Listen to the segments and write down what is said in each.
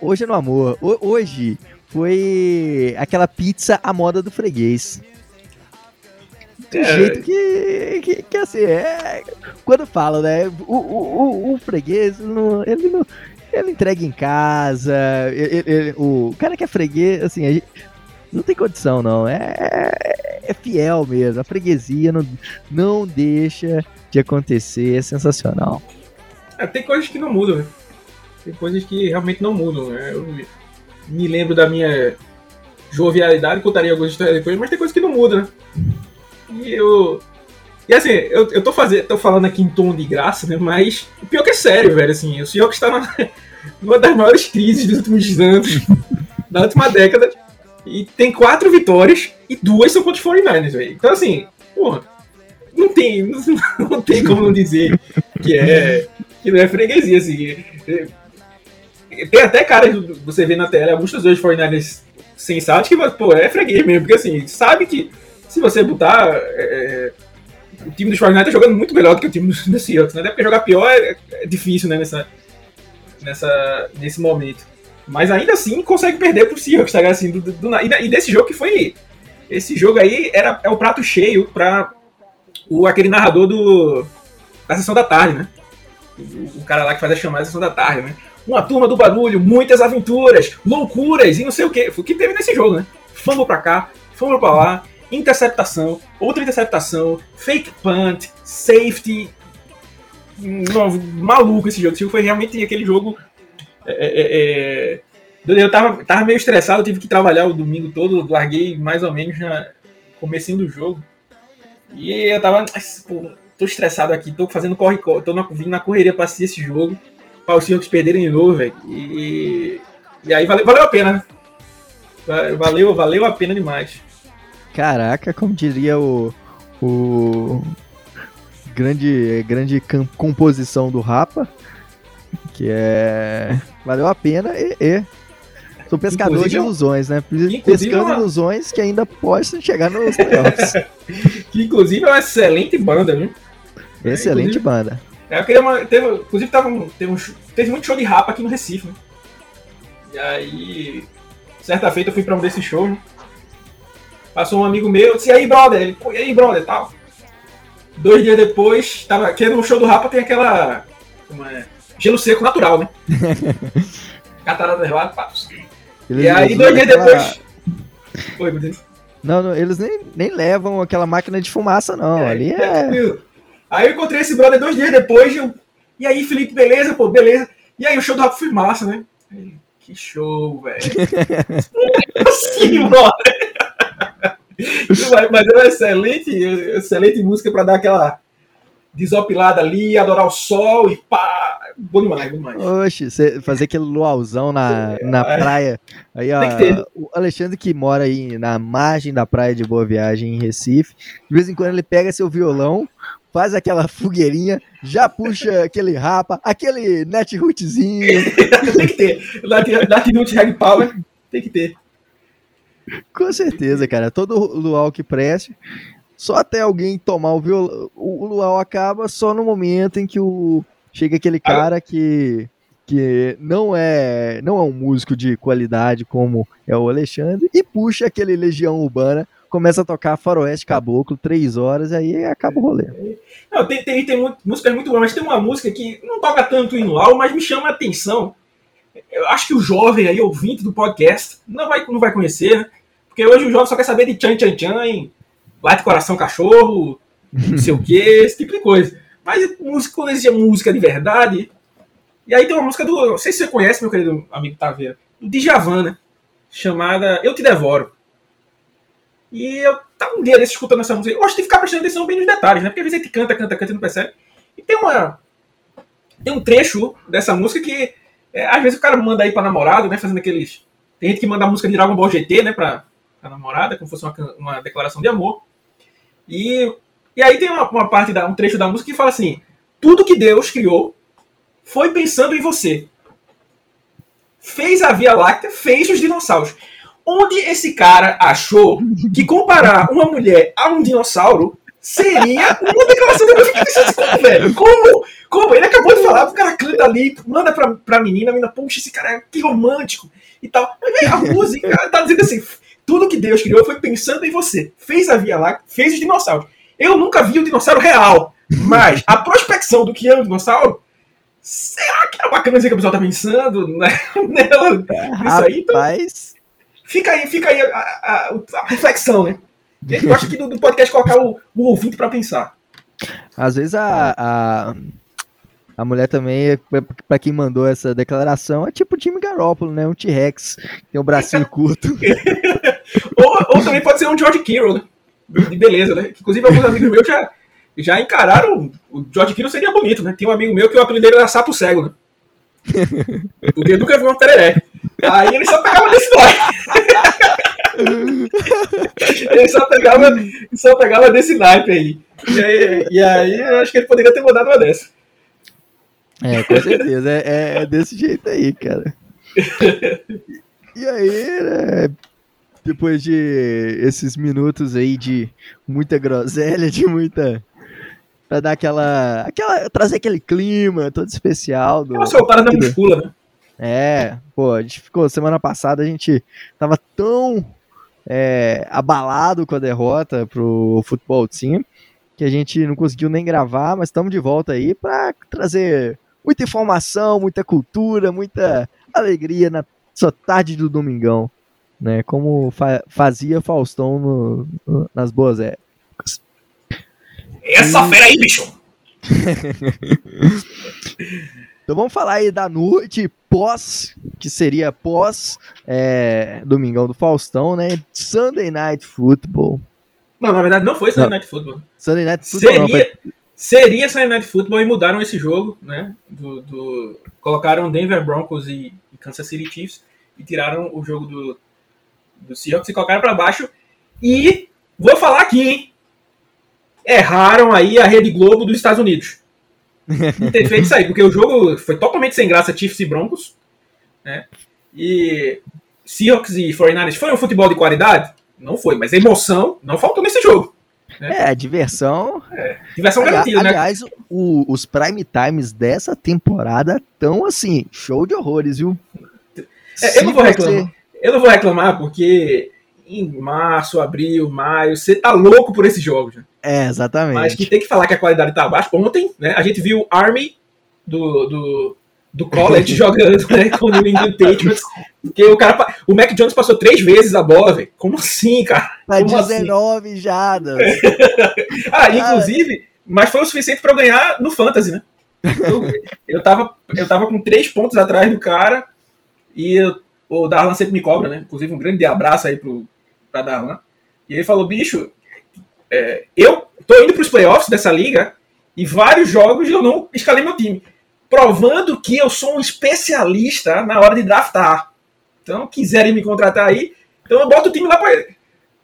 Hoje é no amor. Ho- hoje foi aquela pizza à moda do freguês. Do É. jeito que, que, que assim, é. Quando fala, né? O, o, o, o freguês, não, ele não. Ele entrega em casa. ele- ele- o cara que é freguês, assim, gente- não tem condição, não. É, é fiel mesmo. A freguesia não, não deixa de acontecer. É sensacional. É, tem coisas que não mudam, né? Tem coisas que realmente não mudam, né? Eu me- lembro da minha jovialidade, contaria algumas histórias depois, mas tem coisas que não mudam, né? E eu. E assim, eu, eu tô, fazendo, tô falando aqui em tom de graça, né? Mas o pior que é sério, velho. Assim, o Seahawks está na, numa das maiores crises dos últimos anos, da última década. E tem quatro vitórias e duas são contra os 49ers, velho. Então, assim, porra, não tem, não, não tem como não dizer que é que não é freguesia, assim. É- Tem até cara, você vê na tela, alguns torcedores 49ers sensatos que, pô, é freguês mesmo, porque assim, sabe que se você botar. é, o time dos 49ers tá jogando muito melhor do que o time dos dos Seahawks, né? Até porque jogar pior é, é difícil, né, nessa, nessa, nesse momento. Mas ainda assim consegue perder pro Seahawks, tá? Assim, do, do, do e desse jogo que foi. Esse jogo aí era, é o prato cheio pra o, aquele narrador do, da sessão da tarde, né? O, o cara lá que faz a chamada da sessão da tarde, né? Uma turma do barulho, muitas aventuras, loucuras e não sei o que. O que teve nesse jogo, né? Fumble pra cá, fumble pra lá, interceptação, outra interceptação, fake punt, safety. Não, maluco esse jogo. Esse jogo foi realmente aquele jogo. é, é, é, eu tava, tava meio estressado, tive que trabalhar o domingo todo, larguei mais ou menos na comecinho do jogo. E eu tava. "Ai, Pô, tô estressado aqui, tô fazendo corre-corre, tô na, vindo na correria pra assistir esse jogo. Para os Seahawks perderem de novo, velho. E, e aí valeu, valeu a pena, né? Va- Valeu, valeu a pena demais. Caraca, como diria o. O. Grande, grande composição do Rapa. Que é. Valeu a pena e. e. Sou pescador Inclusive, de é ilusões, né? Inclusive, Pescando é uma- ilusões que ainda possam chegar nos playoffs. Que inclusive é uma excelente banda, viu? Excelente inclusive- banda. É, eu queria uma, teve, inclusive tava, um- teve, um, teve muito show de rapa aqui no Recife, né? E aí, certa feita eu fui pra um desses shows, né? Passou um amigo meu, disse, e aí, brother? Ele, e aí, brother, tal. Dois dias depois, tava, que no show do rapa tem aquela, como é, gelo seco natural, né? Catarata nervada, pá. Eles E aí, dois dias aquela- depois... Oi, meu Deus. Não, não, eles nem, nem levam aquela máquina de fumaça, não. Ali é. tranquilo. Aí eu encontrei esse brother dois dias depois. Eu, e aí, Felipe, beleza? Pô, beleza. E aí, o show do Rap foi massa, né? Que show, velho. assim, brother. mas, é uma excelente, excelente música pra dar aquela desopilada ali, adorar o sol e pá. Bom demais, bom demais. Oxe, cê fazer aquele luauzão na, na é. praia. Aí, ó, o Alexandre que mora aí na margem da praia de Boa Viagem, em Recife, de vez em quando ele pega seu violão, faz aquela fogueirinha, já puxa aquele rapa, aquele netrootzinho. tem que ter. Latitude Reg Power, tem que ter. Com certeza, cara. Todo luau que preste, só até alguém tomar o violão. O luau acaba só no momento em que o chega aquele cara que que não é não é um músico de qualidade como é o Alexandre e puxa aquele Legião Urbana, começa a tocar Faroeste Caboclo três horas e aí acaba o rolê. Não, tem, tem, tem muito, músicas muito boas, mas tem uma música que não toca tanto em Luau, mas me chama a atenção. Eu acho que o jovem aí, ouvinte do podcast, não vai, não vai conhecer, né? Porque hoje o jovem só quer saber de tchan tchan tchan, late coração cachorro, não sei o que, esse tipo de coisa. Mas música, quando existe música de verdade. E aí tem uma música do. Não sei se você conhece, meu querido amigo Taveira, do Djavan, né? Chamada Eu Te Devoro. E eu tava um dia desse escutando essa música. Eu gosto de ficar prestando atenção bem nos detalhes, né? Porque às vezes a gente canta, canta, canta e não percebe. E tem uma. Tem um trecho dessa música que É, às vezes o cara manda aí pra namorada, né? Fazendo aqueles. Tem gente que manda a música de Dragon Ball GT, né? Pra, pra namorada, como se fosse uma, uma declaração de amor. E, e aí tem uma, uma parte, da, um trecho da música que fala assim: Tudo que Deus criou foi pensando em você. Fez a Via Láctea, fez os dinossauros. Onde esse cara achou que comparar uma mulher a um dinossauro seria uma declaração de amor? Velho? Como? Como? Ele acabou de falar, o cara canta ali, manda pra, pra menina, a menina, puxa, esse cara é que romântico e tal. A música tá dizendo assim: tudo que Deus criou foi pensando em você. Fez a Via Láctea, fez os dinossauros. Eu nunca vi um dinossauro real, mas a prospecção do que é um dinossauro será que é bacana dizer que o pessoal tá pensando né? nela? Isso aí, então. Fica aí, fica aí a, a, a reflexão, né? Eu acho que do, do podcast colocar o, o ouvinte para pensar. Às vezes a, a, a mulher também, para quem mandou essa declaração, é tipo o Jimmy Garoppolo, né? Um T-Rex, tem um bracinho curto. ou, ou, também pode ser um George Kittle, né? De beleza, né? Inclusive, alguns amigos meus já, já encararam. O George Kittle seria bonito, né? Tem um amigo meu que o apelido dele era Sapo Cego, né? Porque nunca viu um tereré. Aí ele só pegava desse nome. ele só pegava, só pegava desse naipe aí. E, aí. e aí eu acho que ele poderia ter mandado uma dessa. É, com certeza. É, é, é desse jeito aí, cara. E aí, né, depois de esses minutos aí de muita groselha, de muita. Pra dar aquela. aquela trazer aquele clima todo especial. Do, Uma soltada da muscula, né? É, pô, a gente ficou. Semana passada a gente tava tão é, abalado com a derrota pro futebol team que a gente não conseguiu nem gravar, mas estamos de volta aí para trazer muita informação, muita cultura, muita alegria na sua tarde do domingão, né? Como fa fazia Faustão no, no, nas boas épocas. Essa e... fera aí, bicho! então vamos falar aí da noite pós, que seria pós é, Domingão do Faustão, né? Sunday Night Football. Não, na verdade não foi Sunday não. Night Football. Sunday Night Football seria, não, foi... seria Sunday Night Football e mudaram esse jogo, né? Do, do... Colocaram Denver Broncos e, e, Kansas City Chiefs e tiraram o jogo do, do Seahawks e colocaram para baixo. E vou falar aqui, hein? Erraram aí a Rede Globo dos Estados Unidos. De ter feito isso aí, porque o jogo foi totalmente sem graça, Chiefs e Broncos. Né? E Seahawks e 49ers foi um futebol de qualidade? Não foi, mas emoção não faltou nesse jogo. Né? É, diversão. É, diversão garantida, né? Aliás, os prime times dessa temporada estão assim, show de horrores, viu? É, eu não vou reclamar. Eu não vou reclamar porque em março, abril, maio, você tá louco por esses jogos. Né? É, exatamente. Mas que tem que falar que a qualidade tá abaixo. Ontem, né, a gente viu o Army do, do, do college jogando né, com o New England Patriots. Porque o cara. O Mac Jones passou três vezes a bola, velho. Como assim, cara? Tá 19 assim? jadas. ah, inclusive, mas foi o suficiente para eu ganhar no Fantasy, né? Eu, eu, tava, eu tava com três pontos atrás do cara e eu, o Darlan sempre me cobra, né? Inclusive, um grande abraço aí pro, pra Darlan. E ele falou: bicho, é, eu tô indo para os playoffs dessa liga e vários jogos eu não escalei meu time, provando que eu sou um especialista na hora de draftar. Então, quiserem me contratar aí, então eu boto o time lá para.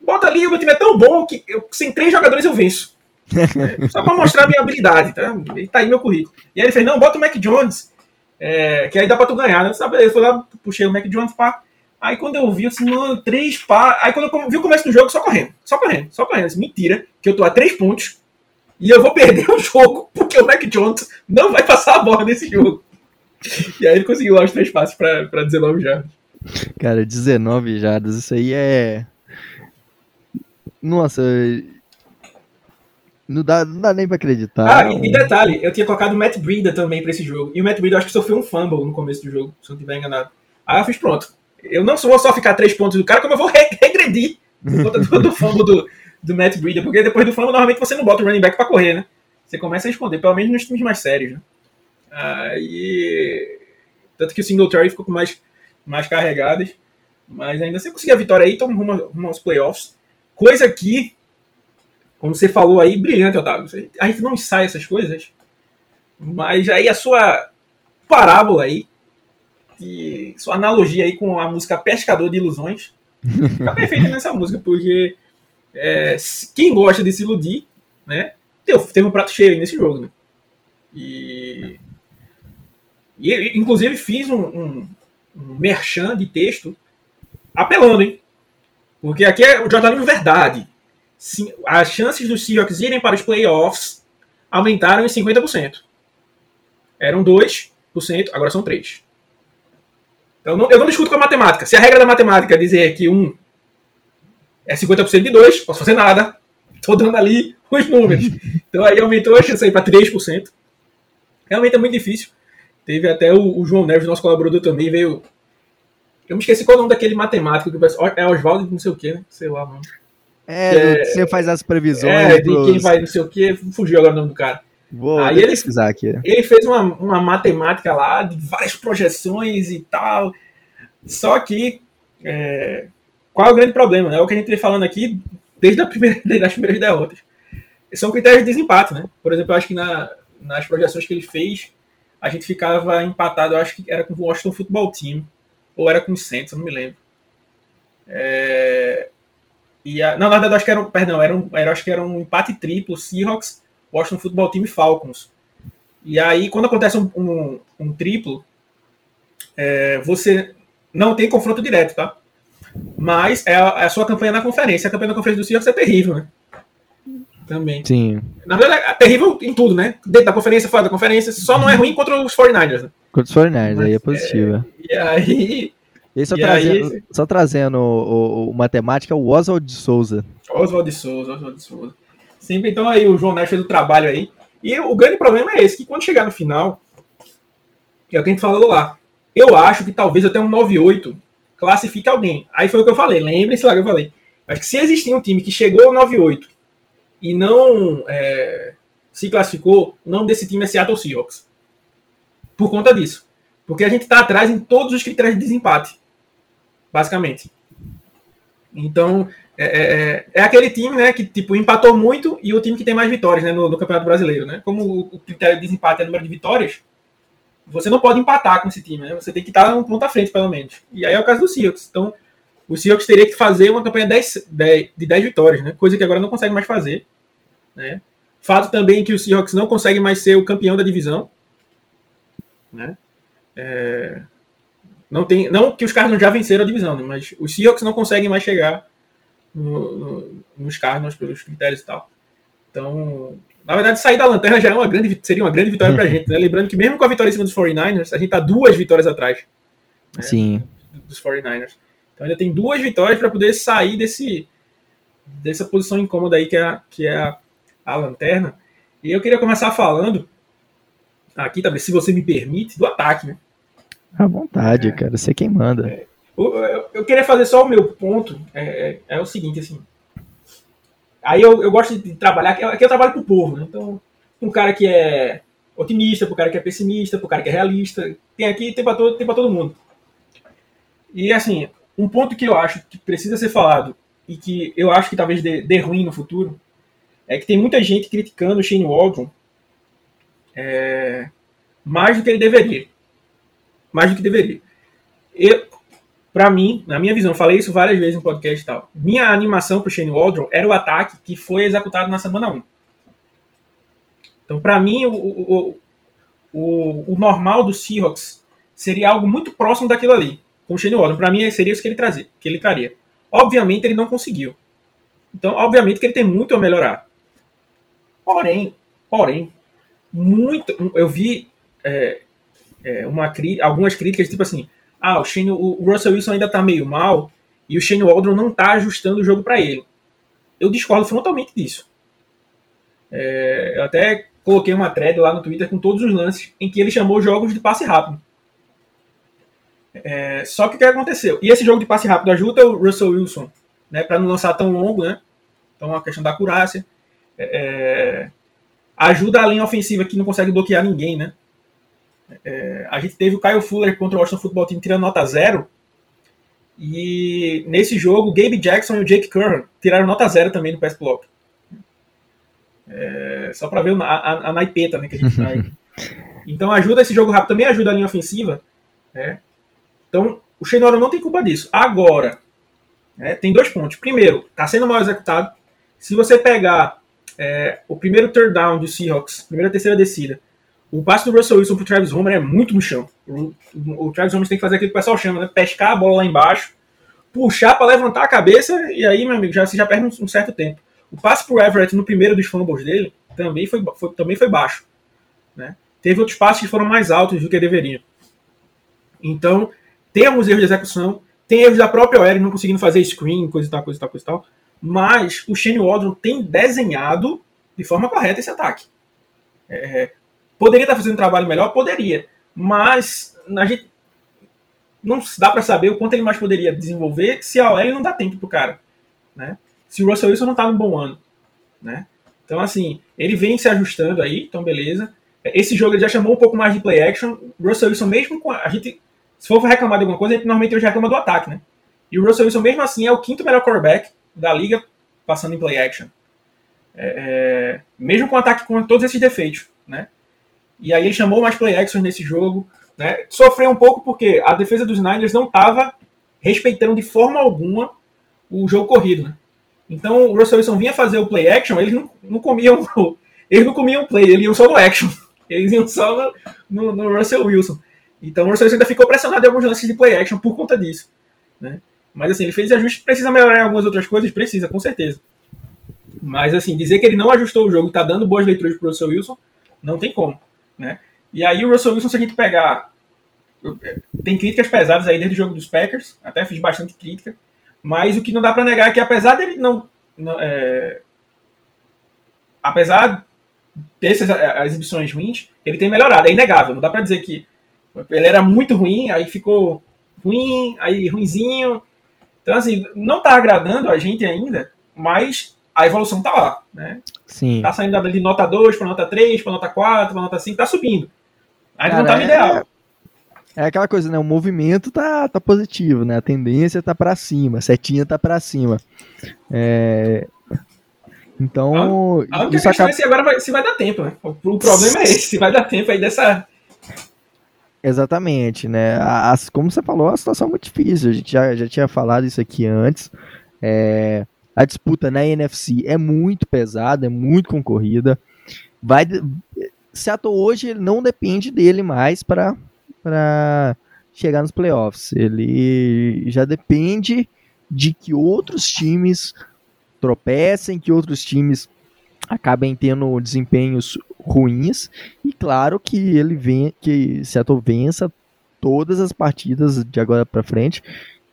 Bota ali, o meu time é tão bom que eu, sem três jogadores eu venço. É, só para mostrar a minha habilidade, tá? E tá aí meu currículo. E aí ele fez, não, bota o Mac Jones, é, que aí dá para tu ganhar, né? Sabe? Eu fui lá, puxei o Mac Jones, pá. Aí quando eu vi, assim, mano, três pá. Aí quando eu vi o começo do jogo, só correndo, só correndo, só correndo. Mentira, que eu tô a três pontos e eu vou perder o jogo, porque o Mac Jones não vai passar a bola nesse jogo. E aí ele conseguiu lá os três passes pra, pra 19 jardas. Cara, 19 jardas, isso aí é. Nossa. Não dá, não dá nem pra acreditar. Ah, e, e detalhe, eu tinha colocado o Matt Breida também pra esse jogo. E o Matt Breida acho que sofreu um fumble no começo do jogo, se eu não estiver enganado. Aí eu fiz pronto eu não vou só ficar três pontos do cara, como eu vou regredir por conta do, do fumble do, do Matt Breida, porque depois do fumble, normalmente você não bota o running back para correr, né? Você começa a responder, pelo menos nos times mais sérios, né? Aí, tanto que o Singletary ficou com mais, mais carregadas, mas ainda assim conseguir a vitória aí, então rumo, rumo aos playoffs. Coisa que, como você falou aí, brilhante, Otávio. A gente não ensaia essas coisas, mas aí a sua parábola aí de sua analogia aí com a música Pescador de Ilusões. Tá perfeito nessa música, porque é, quem gosta de se iludir, né? Teve um prato cheio nesse jogo, né? E, e inclusive fiz um, um, um merchan de texto apelando, hein? Porque aqui é o jornalismo verdade. Sim, as chances dos Seahawks irem para os playoffs aumentaram em 50%. Eram 2%, agora são 3%. Então, não, eu não discuto com a matemática. Se a regra da matemática é dizer que um é 50% de dois, posso fazer nada. Estou dando ali os números. Então aí aumentou a chance para 3%. Realmente é muito difícil. Teve até o, o, João Neves, nosso colaborador também, veio. Eu me esqueci qual é o nome daquele matemático que o É Oswaldo não sei o que, né? Sei lá, mano. É, é, você faz as previsões. É, de quem vai não sei o que, fugiu agora o nome do cara. Vou Aí ele, pesquisar aqui. Ele fez uma, uma matemática lá de várias projeções e tal. Só que é, qual é o grande problema? É o que a gente vem falando aqui desde, a primeira, desde as primeiras derrotas. São critérios de desempate, né? Por exemplo, eu acho que na, nas projeções que ele fez, a gente ficava empatado, eu acho que era com o Washington Football Team, ou era com o Saints, eu não me lembro. É, e a, não, na verdade, acho que era, perdão, era, um, era, acho que era um empate triplo, Seahawks, Washington Football Team Falcons. E aí, quando acontece um, um, um triplo, é, você não tem confronto direto, tá? Mas é a, é a, sua campanha na conferência. A campanha na conferência do Seahawks é terrível, né? Também. Sim. Na verdade, é terrível em tudo, né? Dentro da conferência, fora da conferência. Só não é ruim contra os 49ers. Né? Contra os 49ers, aí é positiva. É, e aí. E só, e trazendo, aí... só trazendo o, o, o matemática, o Oswald de Souza. Oswald de Souza, Oswald de Souza. Sempre, então aí o João Neves fez o trabalho aí. E o grande problema é esse, que quando chegar no final, é o que a gente falou lá. Eu acho que talvez até um 9-8 classifique alguém. Aí foi o que eu falei, lembre-se lá que eu falei. Acho que se existir um time que chegou ao 9-8 e não é, se classificou, o nome desse time é Seattle Seahawks. Por conta disso. Porque a gente está atrás em todos os critérios de desempate. Basicamente. Então, é, é, é, é, aquele time né, que tipo, empatou muito e o time que tem mais vitórias né, no, no Campeonato Brasileiro. Né? Como o, critério de desempate é o número de vitórias, você não pode empatar com esse time. Né? Você tem que estar um ponto à frente, pelo menos. E aí é o caso do Seahawks. Então, o Seahawks teria que fazer uma campanha 10, 10, de 10 vitórias, né? coisa que agora não consegue mais fazer. Né? Fato também que o Seahawks não consegue mais ser o campeão da divisão. Né? É... Não, tem, não que os Cardinals já venceram a divisão, né? mas os Seahawks não conseguem mais chegar no, no, nos Cardinals pelos critérios e tal. Então, na verdade, sair da lanterna já é uma grande, seria uma grande vitória para a gente. Né? Lembrando que mesmo com a vitória em cima dos 49ers, a gente está duas vitórias atrás. Né? Sim. Dos 49ers. Então ainda tem duas vitórias para poder sair desse, dessa posição incômoda aí que é, que é a, a lanterna. E eu queria começar falando aqui também, se você me permite, do ataque, né? À vontade, é, cara. Você quem manda. É, eu, eu, queria fazer só o meu ponto. É, é, é o seguinte, assim. Aí eu, eu gosto de trabalhar, aqui eu trabalho com o povo, né? Então, um cara que é otimista, pro cara que é pessimista, pro cara que é realista. Tem aqui, tem para todo, tem todo mundo. E assim, um ponto que eu acho que precisa ser falado e que eu acho que talvez dê, dê ruim no futuro é que tem muita gente criticando o Shane Waldron é, mais do que ele deveria. Mais do que deveria. Eu, para mim, na minha visão, falei isso várias vezes no podcast e tal. Minha animação pro Shane Waldron era o ataque que foi executado na semana 1. Então, para mim, o, o, o, o, normal do Seahawks seria algo muito próximo daquilo ali, com o Shane Waldron. Para mim, seria isso que ele trazia, que ele traria. Obviamente, ele não conseguiu. Então, obviamente que ele tem muito a melhorar. Porém, porém, muito. Eu vi é, é, uma, algumas críticas, tipo assim, ah, o, Shane, o Russell Wilson ainda tá meio mal e o Shane Waldron não tá ajustando o jogo para ele. Eu discordo frontalmente disso. É, eu até coloquei uma thread lá no Twitter com todos os lances em que ele chamou jogos de passe rápido. É, só que o que aconteceu? E esse jogo de passe rápido ajuda o Russell Wilson, né, para não lançar tão longo, né? Então a questão da acurácia. É, ajuda a linha ofensiva que não consegue bloquear ninguém, né? É, a gente teve o Kyle Fuller contra o Washington Football Team tirando nota zero. E nesse jogo, o Gabe Jackson e o Jake Curran tiraram nota zero também no pass block. É, só para ver a, a, a, naipeta né, que a gente traz. então ajuda esse jogo rápido, também ajuda a linha ofensiva. Né? Então, o Shane não tem culpa disso. Agora, é, tem dois pontos. Primeiro, está sendo mal executado. Se você pegar é, o primeiro third down do Seahawks, primeira terceira descida, o passe do Russell Wilson pro Travis Homer é muito no chão. O, o, o Travis Homer tem que fazer aquilo que o pessoal chama, né? Pescar a bola lá embaixo, puxar para levantar a cabeça, e aí, meu amigo, já, você já perde um, um certo tempo. O passe pro Everett no primeiro dos fumbles dele também foi, foi, também foi baixo. Né? Teve outros passes que foram mais altos do que deveriam. Então, tem alguns erros de execução, tem erros da própria OL não conseguindo fazer screen, coisa e tal, coisa e tal, coisa e tal. Mas o Shane Waldron tem desenhado de forma correta esse ataque. É, poderia estar fazendo um trabalho melhor? Poderia. Mas a gente não dá para saber o quanto ele mais poderia desenvolver se a OL não dá tempo pro cara. Né? Se o Russell Wilson não tá num bom ano. Né? Então, assim, ele vem se ajustando aí, então beleza. Esse jogo ele já chamou um pouco mais de play action. O Russell Wilson, mesmo com. A gente se for reclamar de alguma coisa, a gente normalmente hoje reclama do ataque, né? E o Russell Wilson, mesmo assim, é o quinto melhor quarterback da liga passando em play action. É, é, mesmo com o ataque com todos esses defeitos, né? E aí ele chamou mais play action nesse jogo, né? Sofreu um pouco porque a defesa dos Niners não estava respeitando de forma alguma o jogo corrido, né? Então o Russell Wilson vinha fazer o play action, eles não, não comiam eles não comiam play, eles iam só no action. Eles iam só no, no, Russell Wilson. Então o Russell ainda ficou pressionado em alguns lances de play action por conta disso. Né? Mas assim, ele fez ajustes, precisa melhorar em algumas outras coisas? Precisa, com certeza. Mas assim, dizer que ele não ajustou o jogo e está dando boas leituras para o Russell Wilson, não tem como. Né? E aí o Russell Wilson, se a gente pegar. Tem críticas pesadas aí desde o jogo dos Packers, até fiz bastante crítica. Mas o que não dá para negar é que apesar dele não. não é, apesar dessas exibições ruins, ele tem melhorado, é inegável. Não dá para dizer que ele era muito ruim, aí ficou ruim, aí ruinzinho. Então, assim, não tá agradando a gente ainda, mas a evolução tá lá, né? Sim. Tá saindo de nota 2 para nota 3, para nota 4, para nota 5, tá subindo. Ainda não tá no é... ideal. É aquela coisa, né? O movimento tá, tá positivo, né? A tendência tá para cima, a setinha tá para cima. É... Então. A, a única questão acaba... é se agora vai, se vai dar tempo, né? O problema é esse, se vai dar tempo aí dessa, Exatamente, né? As, como você falou, a situação é muito difícil. A gente já, já tinha falado isso aqui antes. É, a disputa na NFC é muito pesada, é muito concorrida. Vai, Seattle hoje não depende dele mais para chegar nos playoffs. Ele já depende de que outros times tropecem, que outros times acabem tendo desempenhos ruins e claro que ele vem que Seattle vença todas as partidas de agora para frente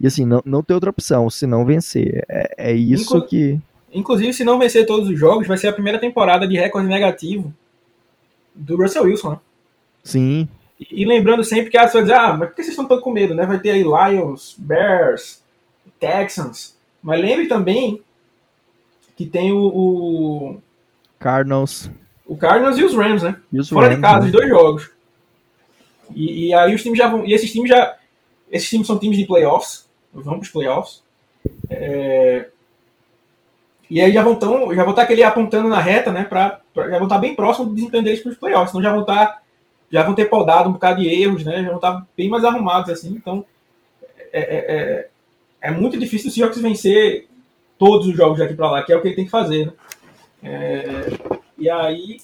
e assim não, não tem outra opção se não vencer é, é isso Inclu que inclusive se não vencer todos os jogos vai ser a primeira temporada de recorde negativo do Russell Wilson né? sim e, e, lembrando sempre que as pessoas dizem, ah mas por que vocês estão tão com medo né vai ter aí Lions Bears Texans mas lembre também que tem o, o Cardinals o Cardinals e os Rams, né? Os Fora Rams, de casa, né? os dois jogos. E, e, aí os times já vão. E esses times já. Esses times são times de playoffs. Vão para os playoffs. É, e aí já vão tão, já vão estar tá aquele apontando na reta, né? Pra, pra, já vão estar tá bem próximo do desempenho deles para os playoffs. Então já vão estar. Tá, já vão ter podado um bocado de erros, né? Já vão estar bem mais arrumados assim. Então é, é, é, é muito difícil o Seahawks vencer todos os jogos daqui para lá, que é o que ele tem que fazer. Né? É, e aí,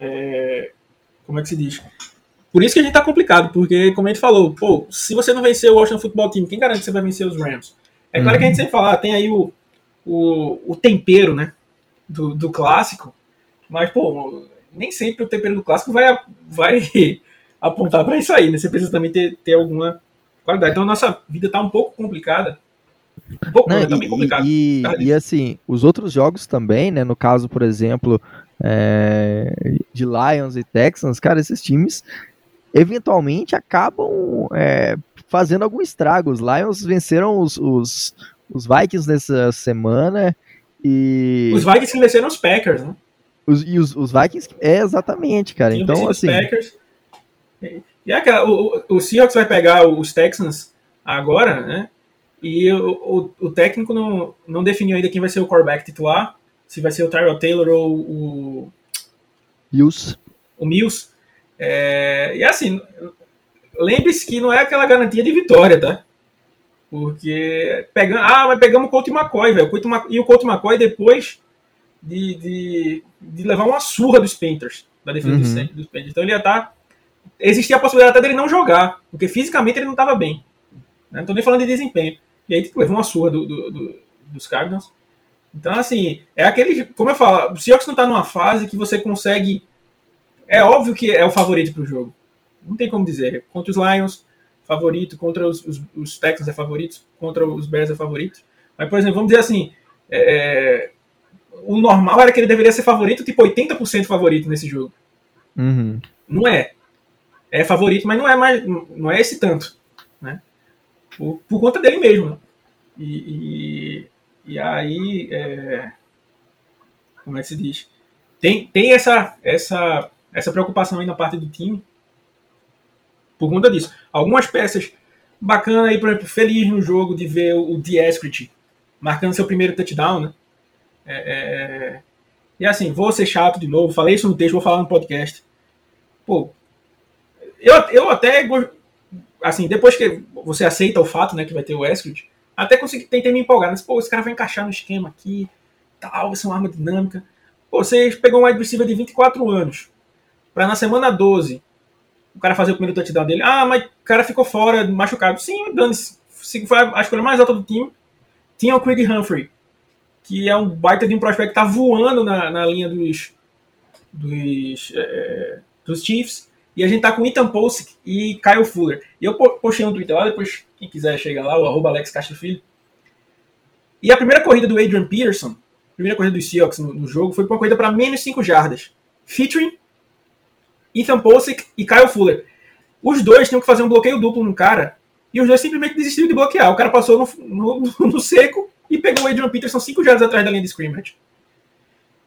é, como é que se diz? Por isso que a gente tá complicado, porque, como a gente falou, pô, se você não vencer o Washington Football Team, quem garante que você vai vencer os Rams? É claro uhum. que a gente sempre fala, ah, tem aí o, o, o tempero, né, do, do clássico, mas, pô, nem sempre o tempero do clássico vai, vai apontar para isso aí, né? Você precisa também ter, ter alguma qualidade. Então, a nossa vida tá um pouco complicada, um pouco, não, né, e, e, e, assim, os outros jogos também, né? No caso, por exemplo, é, de Lions e Texans, cara, esses times eventualmente acabam é, fazendo algum estrago. Os Lions venceram os, os, os, Vikings nessa semana e. Os Vikings que venceram os Packers, né? Os, e os, os Vikings, é exatamente, cara. Sim, então, assim. Os Packers. E aquela, o, o Seahawks vai pegar os Texans agora, né? E o, o, o, técnico não, não definiu ainda quem vai ser o quarterback titular, se vai ser o Tyrell Taylor ou o. Mills. O Mills. É, e assim, lembre-se que não é aquela garantia de vitória, tá? Porque pegando, ah, mas pegamos o Couto e McCoy, velho. E o Couto McCoy depois de, de, de, levar uma surra dos Panthers, da defesa uhum. dos Panthers. Então ele ia estar. Tá, existia a possibilidade até dele não jogar, porque fisicamente ele não estava bem. Né? Não tô nem falando de desempenho. E aí tipo, levou uma surra do, do, do, dos Cardinals. Então, assim, é aquele. Como eu falo, o Seahawks não está numa fase que você consegue. É óbvio que é o favorito para o jogo. Não tem como dizer. Contra os Lions, favorito. Contra os, os, os Texans é favorito. Contra os Bears é favorito. Mas, por exemplo, vamos dizer assim. É, o normal era que ele deveria ser favorito, tipo 80% favorito nesse jogo. Uhum. Não é. É favorito, mas não é mais. Não é esse tanto. Né? Por, por conta dele mesmo. E, e, e, aí. É, como é que se diz? Tem, tem essa, essa, essa preocupação aí na parte do time. Por conta disso. Algumas peças bacanas aí, por exemplo, feliz no jogo de ver o Dieskrit marcando seu primeiro touchdown, né? É, é, é, e assim, vou ser chato de novo, falei isso no texto, vou falar no podcast. Pô, eu, eu até, assim, depois que você aceita o fato, né, que vai ter o Eskridge, até consegui, tentei me empolgar, mas, pô, esse cara vai encaixar no esquema aqui, tal, vai ser uma arma dinâmica. Pô, você pegou um wide de 24 anos, para na semana 12, o cara fazer o primeiro touchdown dele, ah, mas o cara ficou fora, machucado. Sim, dane-se, foi a escolha mais alta do time. Tinha o Craig Humphrey, que é um baita de um prospecto que tá voando na, na linha dos, dos, é, dos Chiefs. E a gente tá com Ethan Posick e Kyle Fuller. E eu postei um Twitter lá, depois quem quiser chega lá, o arroba Alex Filho. E a primeira corrida do Adrian Peterson, a primeira corrida dos Seahawks no, no jogo, foi uma corrida para menos 5 jardas. Featuring Ethan Posick e Kyle Fuller. Os dois tinham que fazer um bloqueio duplo no cara e os dois simplesmente desistiram de bloquear. O cara passou no, no, no seco e pegou o Adrian Peterson cinco jardas atrás da linha de scrimmage.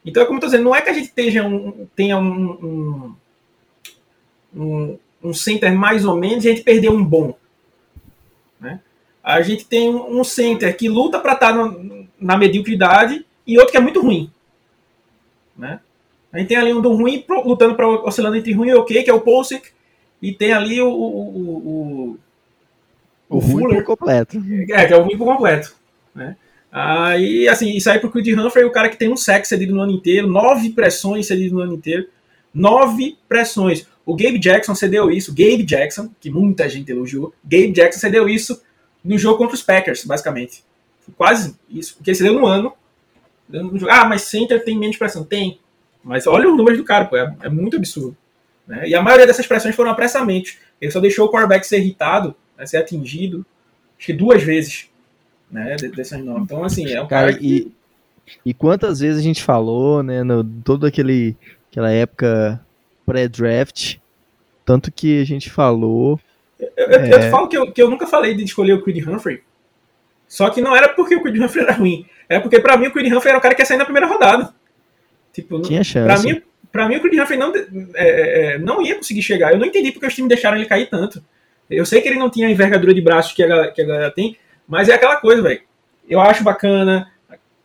Então, é como eu estou dizendo, não é que a gente tenha um, tenha um, um, um, center mais ou menos e a gente perdeu um bom. Né? A gente tem um center que luta para estar tá na mediocridade e outro que é muito ruim. Né? A gente tem ali um do ruim lutando para oscilando entre ruim e ok, que é o Polsic, e tem ali o. O, o, o, o ruim por completo. É, que é o ruim por completo. Né? Aí, assim, isso aí pro Creed Humphrey, o cara que tem um sec cedido no ano inteiro, nove pressões cedidas no ano inteiro, nove pressões. O Gabe Jackson cedeu isso, Gabe Jackson, que muita gente elogiou, Gabe Jackson cedeu isso no jogo contra os Packers, basicamente. Quase isso, porque ele cedeu no ano. Ah, mas center tem menos pressão. Tem. Mas olha os números do cara, pô, é, é muito absurdo. Né? E a maioria dessas pressões foram apressamento. Ele só deixou o quarterback ser irritado, né, ser atingido, acho que duas vezes né, dessas. Então, assim, é um cara, cara que... e, e quantas vezes a gente falou, né, no, todo aquele, aquela época pré-draft, tanto que a gente falou... Eu, eu, é... eu te falo que eu, que eu nunca falei de escolher o Creed Humphrey, só que não era porque o Creed Humphrey era ruim, era porque pra mim o Creed Humphrey era o cara que ia sair na primeira rodada. Tipo, Tinha chance. Pra mim, pra mim o Creed Humphrey não, é, é, é, não ia conseguir chegar. Eu não entendi porque os times deixaram ele cair tanto. Eu sei que ele não tinha a envergadura de braços que a, que a galera tem, mas é aquela coisa, velho. Eu acho bacana.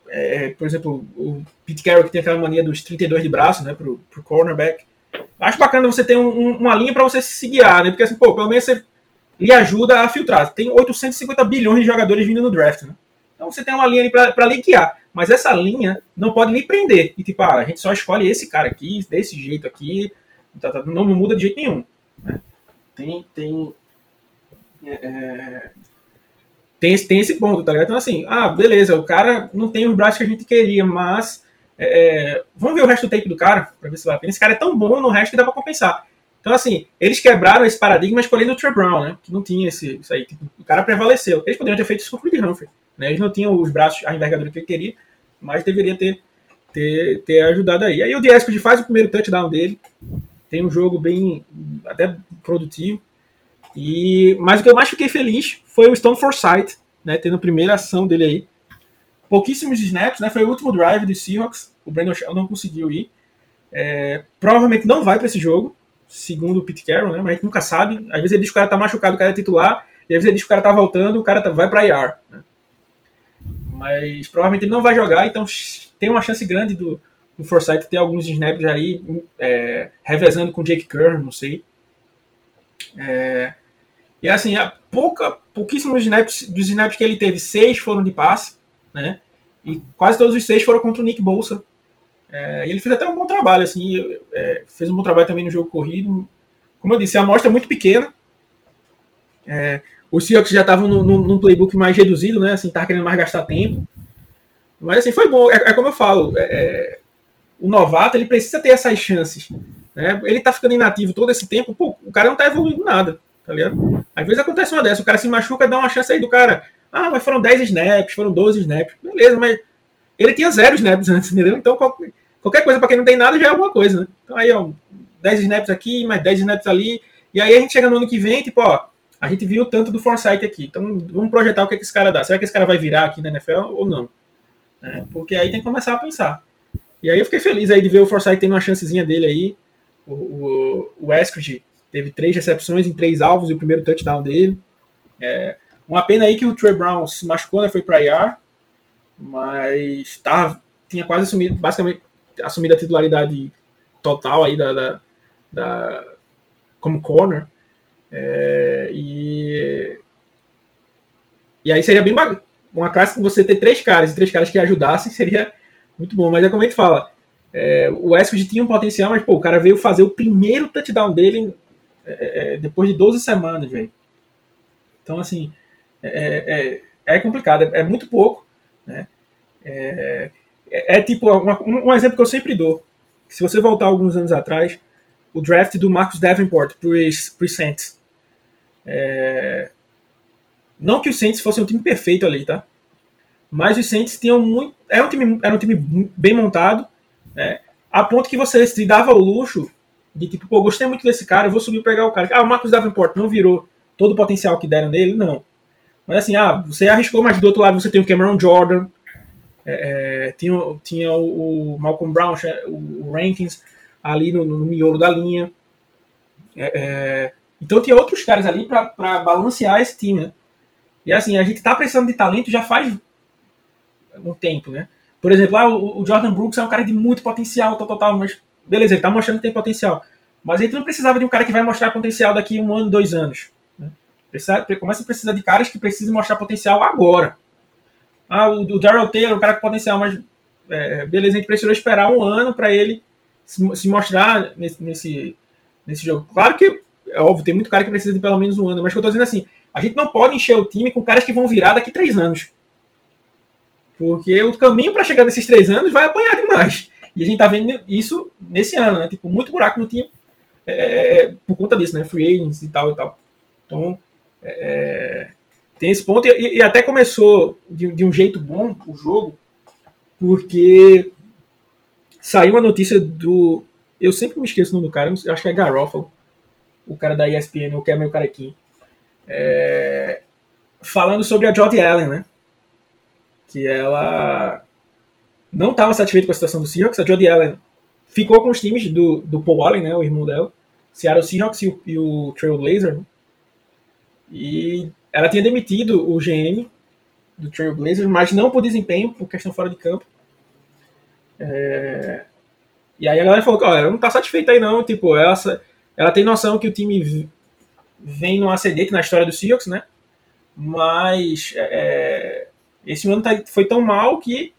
É, por exemplo, o Pete Carroll que tem aquela mania dos 32 de braço, né, pro, pro cornerback. Acho bacana você ter um, um, uma linha para você se guiar, né? Porque assim, pô, pelo menos você lhe ajuda a filtrar. Tem 850 bilhões de jogadores vindo no draft, né? Então você tem uma linha ali para lhe guiar. Mas essa linha não pode lhe prender. E tipo, ah, a gente só escolhe esse cara aqui, desse jeito aqui. Tá, tá, não, não muda de jeito nenhum. Né? Tem, tem é, é tem, tem esse ponto, tá ligado? Então, assim, ah, beleza, o cara não tem os braços que a gente queria, mas é, é vamos ver o resto do tape do cara, pra ver se vai. Esse cara é tão bom no resto que dá pra compensar. Então, assim, eles quebraram esse paradigma escolhendo o Trey Brown, né? Que não tinha esse, isso aí. Tipo, o cara prevaleceu. Eles poderiam ter feito isso com o Creed Humphrey. Né? Eles não tinham os braços, a envergadura que ele queria, mas deveria ter, ter, ter ajudado aí. Aí o Dieskid faz o primeiro touchdown dele. Tem um jogo bem, até produtivo. E, mas o que eu mais fiquei feliz foi o Stone Forsythe, né, tendo a primeira ação dele aí. Pouquíssimos snaps, né, foi o último drive do Seahawks. O Brandon Shell não conseguiu ir. É, provavelmente não vai para esse jogo, segundo o Pete Carroll, né, mas a gente nunca sabe. Às vezes ele diz que o cara tá machucado, o cara é titular, e às vezes ele diz que o cara tá voltando, o cara tá, vai para IR. Né. Mas provavelmente ele não vai jogar, então tem uma chance grande do, do Forsythe ter alguns snaps aí, é, revezando com Jake Kerr, não sei. É, E assim, a pouca, pouquíssimos snaps, dos snaps que ele teve, seis foram de passe, né? E quase todos os seis foram contra o Nick Bolsa. É, ele fez até um bom trabalho, assim, é, fez um bom trabalho também no jogo corrido. Como eu disse, a amostra é muito pequena. É, os Seahawks já estavam num playbook mais reduzido, né? Assim, tava querendo mais gastar tempo. Mas assim, foi bom. É, é como eu falo, é, é, o novato ele precisa ter essas chances. Né? Ele tá ficando inativo todo esse tempo, pô, o cara não tá evoluindo nada, tá ligado? Às vezes acontece uma dessa, o cara se machuca, dá uma chance aí do cara. Ah, mas foram 10 snaps, foram 12 snaps. Beleza, mas ele tinha zero snaps antes, entendeu? Então qualquer coisa para quem não tem nada já é alguma coisa, né? Então aí, ó, 10 snaps aqui, mais 10 snaps ali. E aí a gente chega no ano que vem, tipo, ó, a gente viu tanto do Foresight aqui. Então vamos projetar o que, é que esse cara dá. Será que esse cara vai virar aqui na NFL ou não? É, porque aí tem que começar a pensar. E aí eu fiquei feliz aí de ver o Forsythe tendo uma chancezinha dele aí. O, o, o Eskridge teve três recepções em três alvos e o primeiro touchdown dele. É, uma pena aí que o Trey Brown se machucou, né? Foi para IR, mas tava, tinha quase assumido, basicamente, assumido a titularidade total aí da, da, da como corner. É, e, e aí seria bem uma classe que você ter três caras e três caras que ajudassem seria muito bom. Mas é como a gente fala, é, o Westwood tinha um potencial, mas pô, o cara veio fazer o primeiro touchdown dele é, é depois de 12 semanas, velho. Então, assim, é, é, é complicado, é, muito pouco, né? É, é tipo uma, um exemplo que eu sempre dou. Se você voltar alguns anos atrás, o draft do Marcus Davenport para os Saints. É, não que o Saints fosse um time perfeito ali, tá? Mas os Saints tinham muito. Era um time, era um time bem montado, né? A ponto que você se dava o luxo de tipo, pô, gostei muito desse cara, eu vou subir pegar o cara. Ah, o Marcos Davenport não virou todo o potencial que deram nele, não. Mas assim, ah, você arriscou, mas do outro lado você tem o Cameron Jordan, é, é tinha, tinha o, Malcolm Brown, o Rankins ali no, no miolo da linha. É, é então tinha outros caras ali para balancear esse time, né? E assim, a gente tá precisando de talento já faz um tempo, né? Por exemplo, ah, o Jordan Brooks é um cara de muito potencial, tal, tal, tal, mas beleza, ele tá mostrando que tem potencial. Mas a gente não precisava de um cara que vai mostrar potencial daqui um ano, dois anos. Né? Começa a precisar de caras que precisam mostrar potencial agora. Ah, o, o Daryl Taylor, um cara com potencial, mas é, beleza, a gente precisou esperar um ano para ele se, se, mostrar nesse, nesse, nesse jogo. Claro que, é óbvio, tem muito cara que precisa de pelo menos um ano, mas que eu tô dizendo assim, a gente não pode encher o time com caras que vão virar daqui três anos. Porque o caminho para chegar nesses três anos vai apanhar demais. E a gente tá vendo isso nesse ano, né? Tipo, muito buraco no time é, é por conta disso, né? Free agents e tal e tal. Então, é, tem esse ponto. E, e até começou de, de, um jeito bom o jogo, porque saiu uma notícia do. Eu sempre me esqueço o nome do cara, acho que é Garofalo, o cara da ESPN, o cara aqui é, falando sobre a Jodie Allen, né? Que ela não estava satisfeita com a situação do Seahawks. A Jodie Allen ficou com os times do, do Paul Allen, né? O irmão dela. Seattle Seahawks e o, e o Trailblazer. Né? E ela tinha demitido o GM do Trailblazer, mas não por desempenho, por questão fora de campo. É... E aí a galera falou ela não tá satisfeita aí não, tipo, ela, ela tem noção que o time vem no acidente na história do Seahawks, né? Mas é, é, esse ano tá, foi tão mal que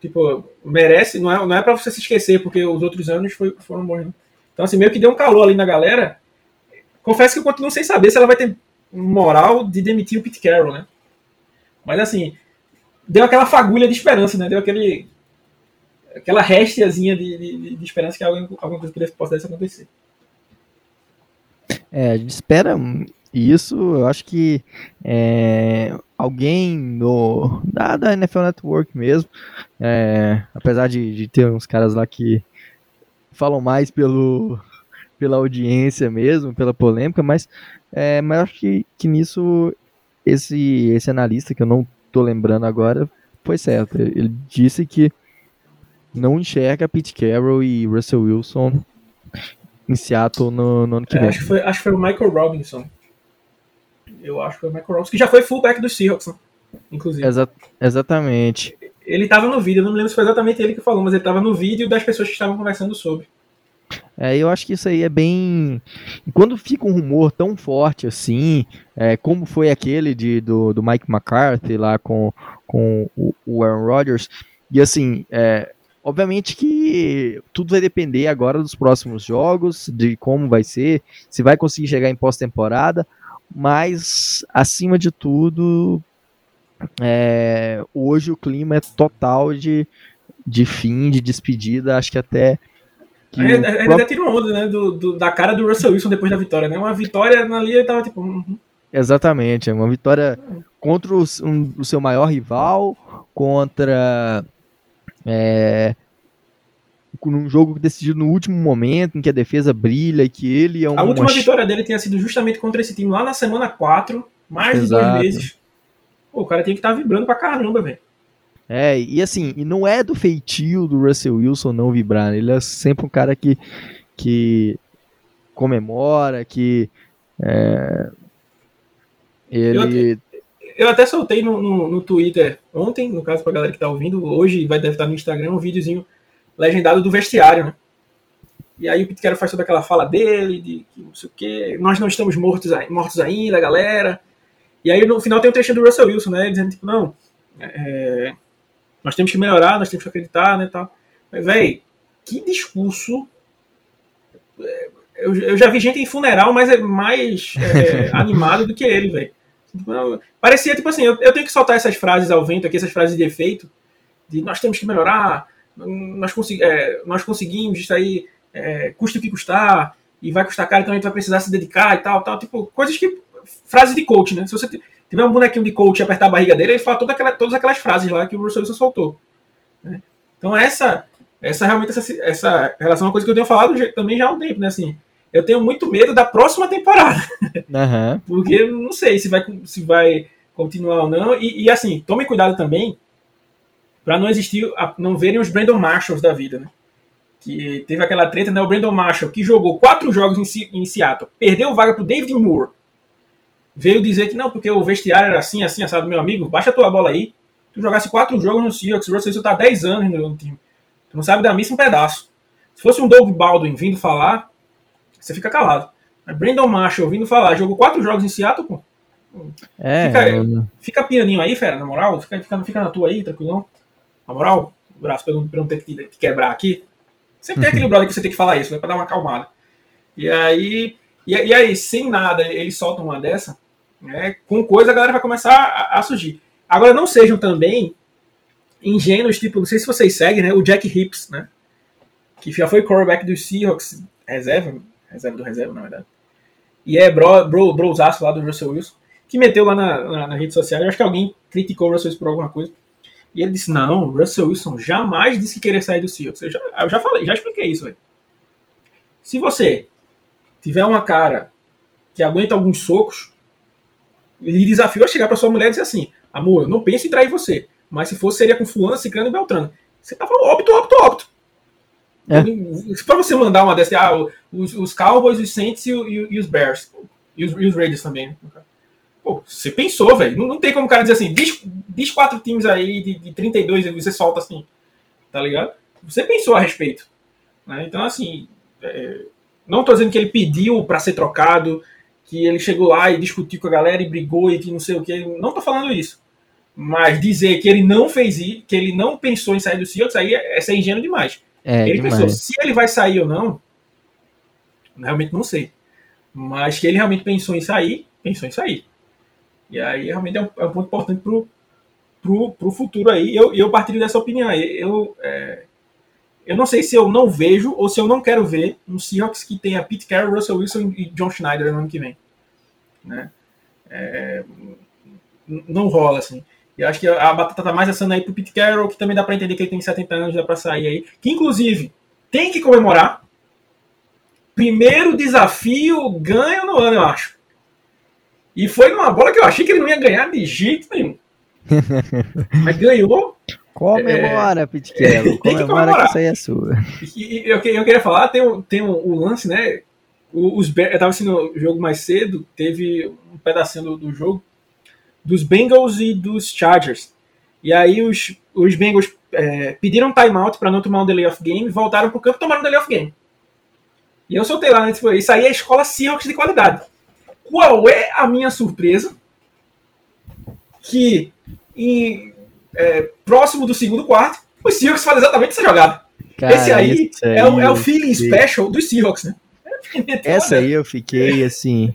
tipo, merece, não é, não é para você se esquecer, porque os outros anos foi, foram bons. Né? Então, assim, meio que deu um calor ali na galera. Confesso que eu continuo sem saber se ela vai ter moral de demitir o Pete Carroll, né? Mas, assim, deu aquela fagulha de esperança, né? Deu aquele, aquela resteazinha de, de, de esperança que alguém, alguma coisa possa acontecer. É, a gente espera isso. Eu acho que é, alguém no, da, da NFL Network mesmo, é, apesar de, de ter uns caras lá que falam mais pelo, pela audiência mesmo, pela polêmica, mas, é, mas acho que, que nisso esse, esse analista, que eu não tô lembrando agora, foi certo. Ele disse que não enxerga Pete Carroll e Russell Wilson em Seattle no, no ano que é, vem. Acho que, foi, acho que foi o Michael Robinson. Eu acho que foi o Michael Robinson, que já foi fullback do Seahawks, né? inclusive. Exa exatamente. Ele estava no vídeo, eu não me lembro se foi exatamente ele que falou, mas ele estava no vídeo das pessoas que estavam conversando sobre. É, eu acho que isso aí é bem. E quando fica um rumor tão forte assim, é, como foi aquele de, do, do Mike McCarthy lá com, com o, o Aaron Rodgers, e assim, é, obviamente que tudo vai depender agora dos próximos jogos, de como vai ser, se vai conseguir chegar em pós-temporada, mas acima de tudo, é, hoje o clima é total de, de fim, de despedida, acho que até que ainda, ainda próprio... tira onda, né? Do, do, da cara do Russell Wilson depois da vitória, né? Uma vitória ali ele tava tipo. Uhum. Exatamente, uma vitória contra o, um, o seu maior rival, contra. É, num jogo decidido no último momento, em que a defesa brilha e que ele é um. A última vitória dele tinha sido justamente contra esse time lá na semana 4, mais Exato. de dois meses. Pô, o cara tem que estar tá vibrando pra caramba, velho. É, e assim, e não é do feitio do Russell Wilson não vibrar, né? ele é sempre um cara que, que comemora, que é, ele... Eu, até soltei no, no, no, Twitter ontem, no caso pra galera que tá ouvindo, hoje vai deve estar no Instagram um videozinho legendado do vestiário, né? E aí o Pitcairn faz toda aquela fala dele, de que não sei o quê, nós não estamos mortos, mortos ainda, galera. E aí no final tem o um trecho do Russell Wilson, né? Dizendo, tipo, não, é, nós temos que melhorar, nós temos que acreditar, né, tal. Mas, velho, que discurso... É, eu, eu, já vi gente em funeral mais, é mais é, animado do que ele, velho. Parecia, tipo assim, eu, eu, tenho que soltar essas frases ao vento aqui, essas frases de efeito, de nós temos que melhorar, nós, consegui, é, nós conseguimos isso aí, é, custa o que custar, e vai custar caro, então a gente vai precisar se dedicar e tal, tal, tipo, coisas que, frases de coach, né? Se você tiver um bonequinho de coach e apertar a barriga dele, ele fala toda aquela, todas aquelas frases lá que o Russell Wilson soltou. Né? Então essa, essa realmente essa, essa relação é uma coisa que eu tenho falado também já há um tempo, né? Assim, eu tenho muito medo da próxima temporada. Uhum. Porque não sei se vai, se vai continuar ou não. E, e assim, tome cuidado também para não existir, não verem os Brandon Marshalls da vida, né? Que teve aquela treta, né? O Brandon Marshall, que jogou quatro jogos em, em Seattle, perdeu vaga pro David Moore veio dizer que não, porque o vestiário era assim, assim, assado, meu amigo, baixa a tua bola aí. Tu jogasse quatro jogos no Seahawks, Wilson tá 10 anos no time. Tu não sabe da missa um pedaço. Se fosse um Doug Baldwin vindo falar, você fica calado. Mas Brandon Marshall vindo falar, jogou quatro jogos em Seattle, pô. É, fica, eu... fica pianinho aí, fera, na moral. Fica, fica, fica na tua aí, tranquilão. Na moral, o braço pra não ter que te quebrar aqui. Sempre tem aquele brother que você tem que falar isso, né, pra dar uma acalmada. E aí, e, e aí, sem nada, ele solta uma dessa. Né? Com coisa a galera vai começar a, a, surgir. Agora não sejam também ingênuos, tipo, não sei se vocês seguem, né? O Jack Hips, né? Que já foi quarterback do Seahawks, reserva, reserva do reserva, na verdade. E é bro, bro, brosaço lá do Russell Wilson, que meteu lá na, na, na rede social. Eu acho que alguém criticou o Russell Wilson por alguma coisa. E ele disse: Não, Russell Wilson jamais disse que queria sair do Seahawks. Eu já, eu já falei, já expliquei isso, velho. Se você tiver uma cara que aguenta alguns socos, ele desafiou a chegar para sua mulher e dizer assim: amor, eu não penso em trair você, mas se fosse seria com fulano, ciclano e beltrano. Você tava óbito, óbito, óbito. É. Para você mandar uma dessas, ah, os, os Cowboys, os Saints e, e, e os Bears, e os, e os, Raiders também. Né? Pô, você pensou, velho. Não, não, tem como o cara dizer assim, diz, diz quatro times aí de, de 32 e você solta assim, tá ligado? Você pensou a respeito. Né? Então, assim, é, não estou dizendo que ele pediu para ser trocado, que ele chegou lá e discutiu com a galera e brigou e que não sei o que. Não estou falando isso. Mas dizer que ele não fez isso, que ele não pensou em sair do Seahawks, aí é, é ser ingênuo demais. É, ele demais. pensou, se ele vai sair ou não, realmente não sei. Mas que ele realmente pensou em sair, pensou em sair. E aí realmente é um, é um ponto importante pro, pro, pro futuro aí. Eu, eu partilho dessa opinião. Eu, é, eu não sei se eu não vejo ou se eu não quero ver um Seahawks que tenha Pete Carroll, Russell Wilson e John Schneider no ano que vem. Né? É, não rola, assim. E acho que a batata tá mais assando aí pro Pete Carroll, que também dá para entender que ele tem 70 anos, dá para sair aí. Que inclusive tem que comemorar. Primeiro desafio ganho no ano, eu acho. E foi numa bola que eu achei que ele não ia ganhar de jeito nenhum. Mas ganhou Comemora, é, Pitkello. Comemora que, que isso aí é sua. E, eu, eu queria falar, tem, um, tem um, um lance, né? Os, eu tava assistindo o jogo mais cedo, teve um pedacinho do, do jogo dos Bengals e dos Chargers. E aí os, os Bengals é, pediram timeout para não tomar um delay of game, voltaram pro campo e tomaram um delay of game. E eu soltei lá, né? Tipo, isso aí é escola Seahawks de qualidade. Qual é a minha surpresa? Que em, é, próximo do segundo quarto, os Seahawks fazem exatamente essa jogada. Cara, Esse aí, aí é, o, é o feeling special dos Seahawks, né? Essa aí eu fiquei assim.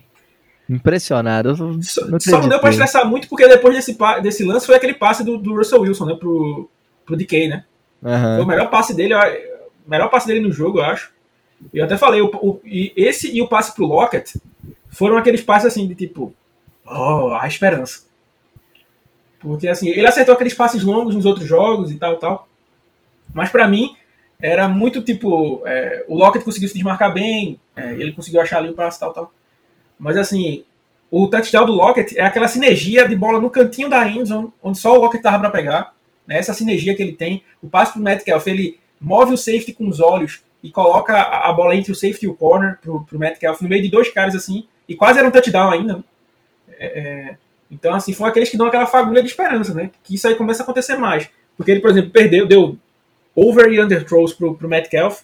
Impressionado. Só não, só não deu pra estressar muito porque depois desse, desse lance foi aquele passe do, do Russell Wilson, né? Pro, pro DK, né? Uhum. Foi o melhor passe dele, o melhor passe dele no jogo, eu acho. Eu até falei, o, o, esse e o passe pro Lockett foram aqueles passes assim de tipo, oh, a esperança. Porque assim, ele acertou aqueles passes longos nos outros jogos e tal, tal. Mas para mim, era muito tipo, é, o Lockett conseguiu se desmarcar bem, é, ele conseguiu achar ali o passe tal, tal. Mas assim, o touchdown do Lockett é aquela sinergia de bola no cantinho da endzone, onde só o Lockett tava para pegar. Né? Essa sinergia que ele tem. O passe pro Metcalf, ele move o safety com os olhos e coloca a bola entre o safety e o corner pro, pro Metcalf, no meio de dois caras assim, e quase era um touchdown ainda. Né? É, é, então, assim, foram aqueles que dão aquela fagulha de esperança, né? Que isso aí começa a acontecer mais. Porque ele, por exemplo, perdeu, deu over e under throws pro, pro Metcalf,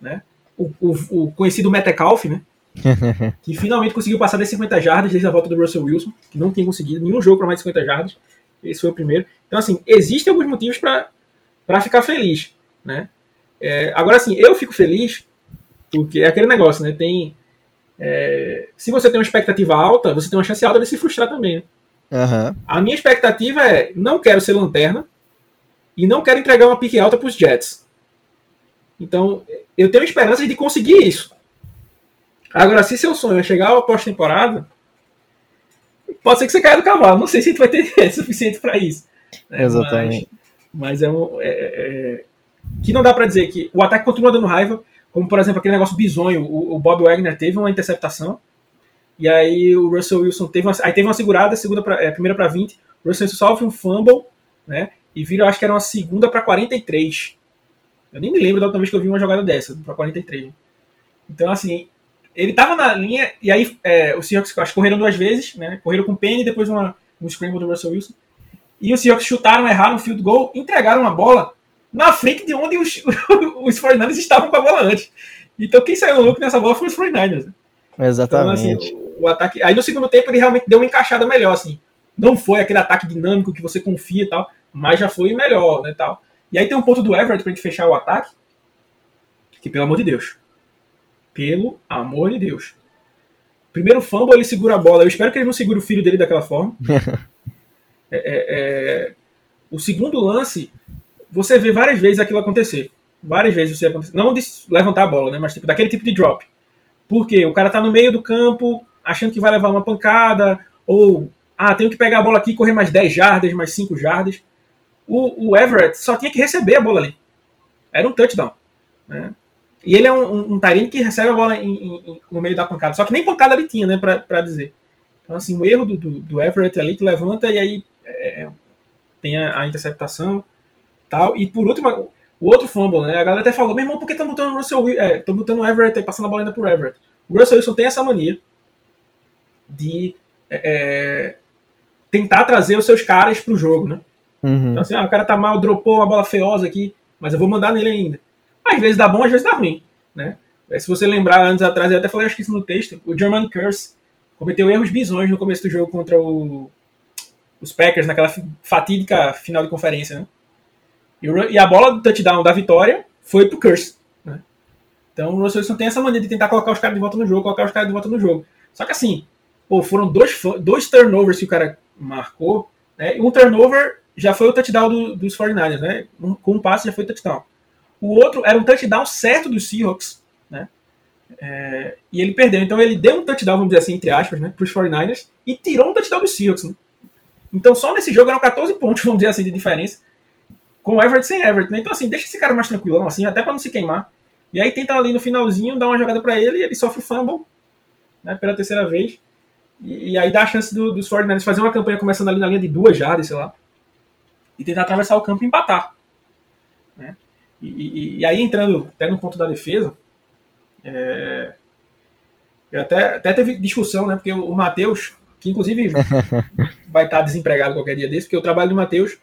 né? O, o, o conhecido Metcalf, né? que finalmente conseguiu passar das 50 jardas desde a volta do Russell Wilson, que não tinha conseguido nenhum jogo para mais de 50 jardas. Esse foi o primeiro. Então, assim, existem alguns motivos para ficar feliz, né? É, agora, assim, eu fico feliz porque é aquele negócio, né? Tem. É, se você tem uma expectativa alta, você tem uma chance alta de se frustrar também. Né? Uhum. A minha expectativa é: não quero ser lanterna e não quero entregar uma pique alta para os Jets. Então, eu tenho esperança de conseguir isso. Agora, se seu sonho é chegar à pós-temporada, pode ser que você caia do cavalo. Não sei se vai ter suficiente para isso. Né? Exatamente. Mas, mas é, um, é, é, que não dá para dizer que o ataque continua dando raiva, como por exemplo aquele negócio bizonho. O, o Bob Wagner teve uma interceptação e aí o Russell Wilson teve uma, aí teve uma segurada, segunda pra, é, primeira para 20. O Russell Wilson sofre um fumble, né? E vira, acho que era uma segunda para 43. Eu nem me lembro da última vez que eu vi uma jogada dessa, para 43. Então, assim, ele tava na linha, e aí é, os Seahawks acho, correram duas vezes, né? Correram com o Penny, depois uma, um scramble do Russell Wilson. E os Seahawks chutaram, erraram o field goal, entregaram a bola na frente de onde os, os 49ers estavam com a bola antes. Então quem saiu louco nessa bola foi os 49ers. Exatamente. Então, assim, o, o, ataque. Aí no segundo tempo ele realmente deu uma encaixada melhor, assim. Não foi aquele ataque dinâmico que você confia e tal, mas já foi melhor, né, tal. E aí tem um ponto do Everett pra gente fechar o ataque, que pelo amor de Deus, pelo amor de Deus. Primeiro fumble, ele segura a bola. Eu espero que ele não segure o filho dele daquela forma. é, é, é... O segundo lance, você vê várias vezes aquilo acontecer. Várias vezes você acontecer. Não de levantar a bola, né? Mas tipo, daquele tipo de drop. Porque o cara tá no meio do campo, achando que vai levar uma pancada, ou ah, tenho que pegar a bola aqui e correr mais 10 jardas, mais 5 jardas. O, o Everett só tinha que receber a bola ali. Era um touchdown. Né? E ele é um, um, um que recebe a bola em, em, no meio da pancada. Só que nem pancada ele tinha, né, pra, pra dizer. Então, assim, o erro do, do, do Everett ali que levanta e aí é, tem a, a, interceptação tal. E por último, o outro fumble, né? A galera até falou, meu irmão, por que estão botando o Russell é, estão botando o Everett e passando a bola ainda por Everett? O Russell Wilson tem essa mania de é, é tentar trazer os seus caras pro jogo, né? Uhum. Então, assim, ah, o cara tá mal, dropou uma bola feiosa aqui, mas eu vou mandar nele ainda. Às vezes dá bom, às vezes dá ruim, né? Se você lembrar, antes atrás, eu até falei, acho que isso no texto, o German Curse cometeu erros bizões no começo do jogo contra o, os Packers, naquela fatídica final de conferência, né? E, o, e a bola do touchdown da vitória foi pro Curse, né? Então o Russell Wilson tem essa maneira de tentar colocar os caras de volta no jogo, colocar os caras de volta no jogo. Só que assim, pô, foram dois, dois turnovers que o cara marcou, né? Um turnover já foi o touchdown do, dos 49ers, né? Um, com um passe já foi touchdown. O outro era um touchdown certo dos Seahawks, né? É, e ele perdeu. Então ele deu um touchdown, vamos dizer assim, entre aspas, né, para os 49ers e tirou um touchdown dos Seahawks. Né? Então só nesse jogo eram 14 pontos, vamos dizer assim, de diferença. Com Everett sem Everett. Né? Então assim, deixa esse cara mais tranquilo, assim, até para não se queimar. E aí tenta ali no finalzinho dar uma jogada para ele e ele sofre o fumble né, pela terceira vez. E, e aí dá a chance do, dos 49ers fazer uma campanha começando ali na linha de duas jardas, sei lá. E tentar atravessar o campo e empatar. Né? E, e, e, aí entrando até no ponto da defesa, é, até, até teve discussão, né? Porque o, Matheus, que inclusive vai estar desempregado qualquer dia desse, porque o trabalho do Matheus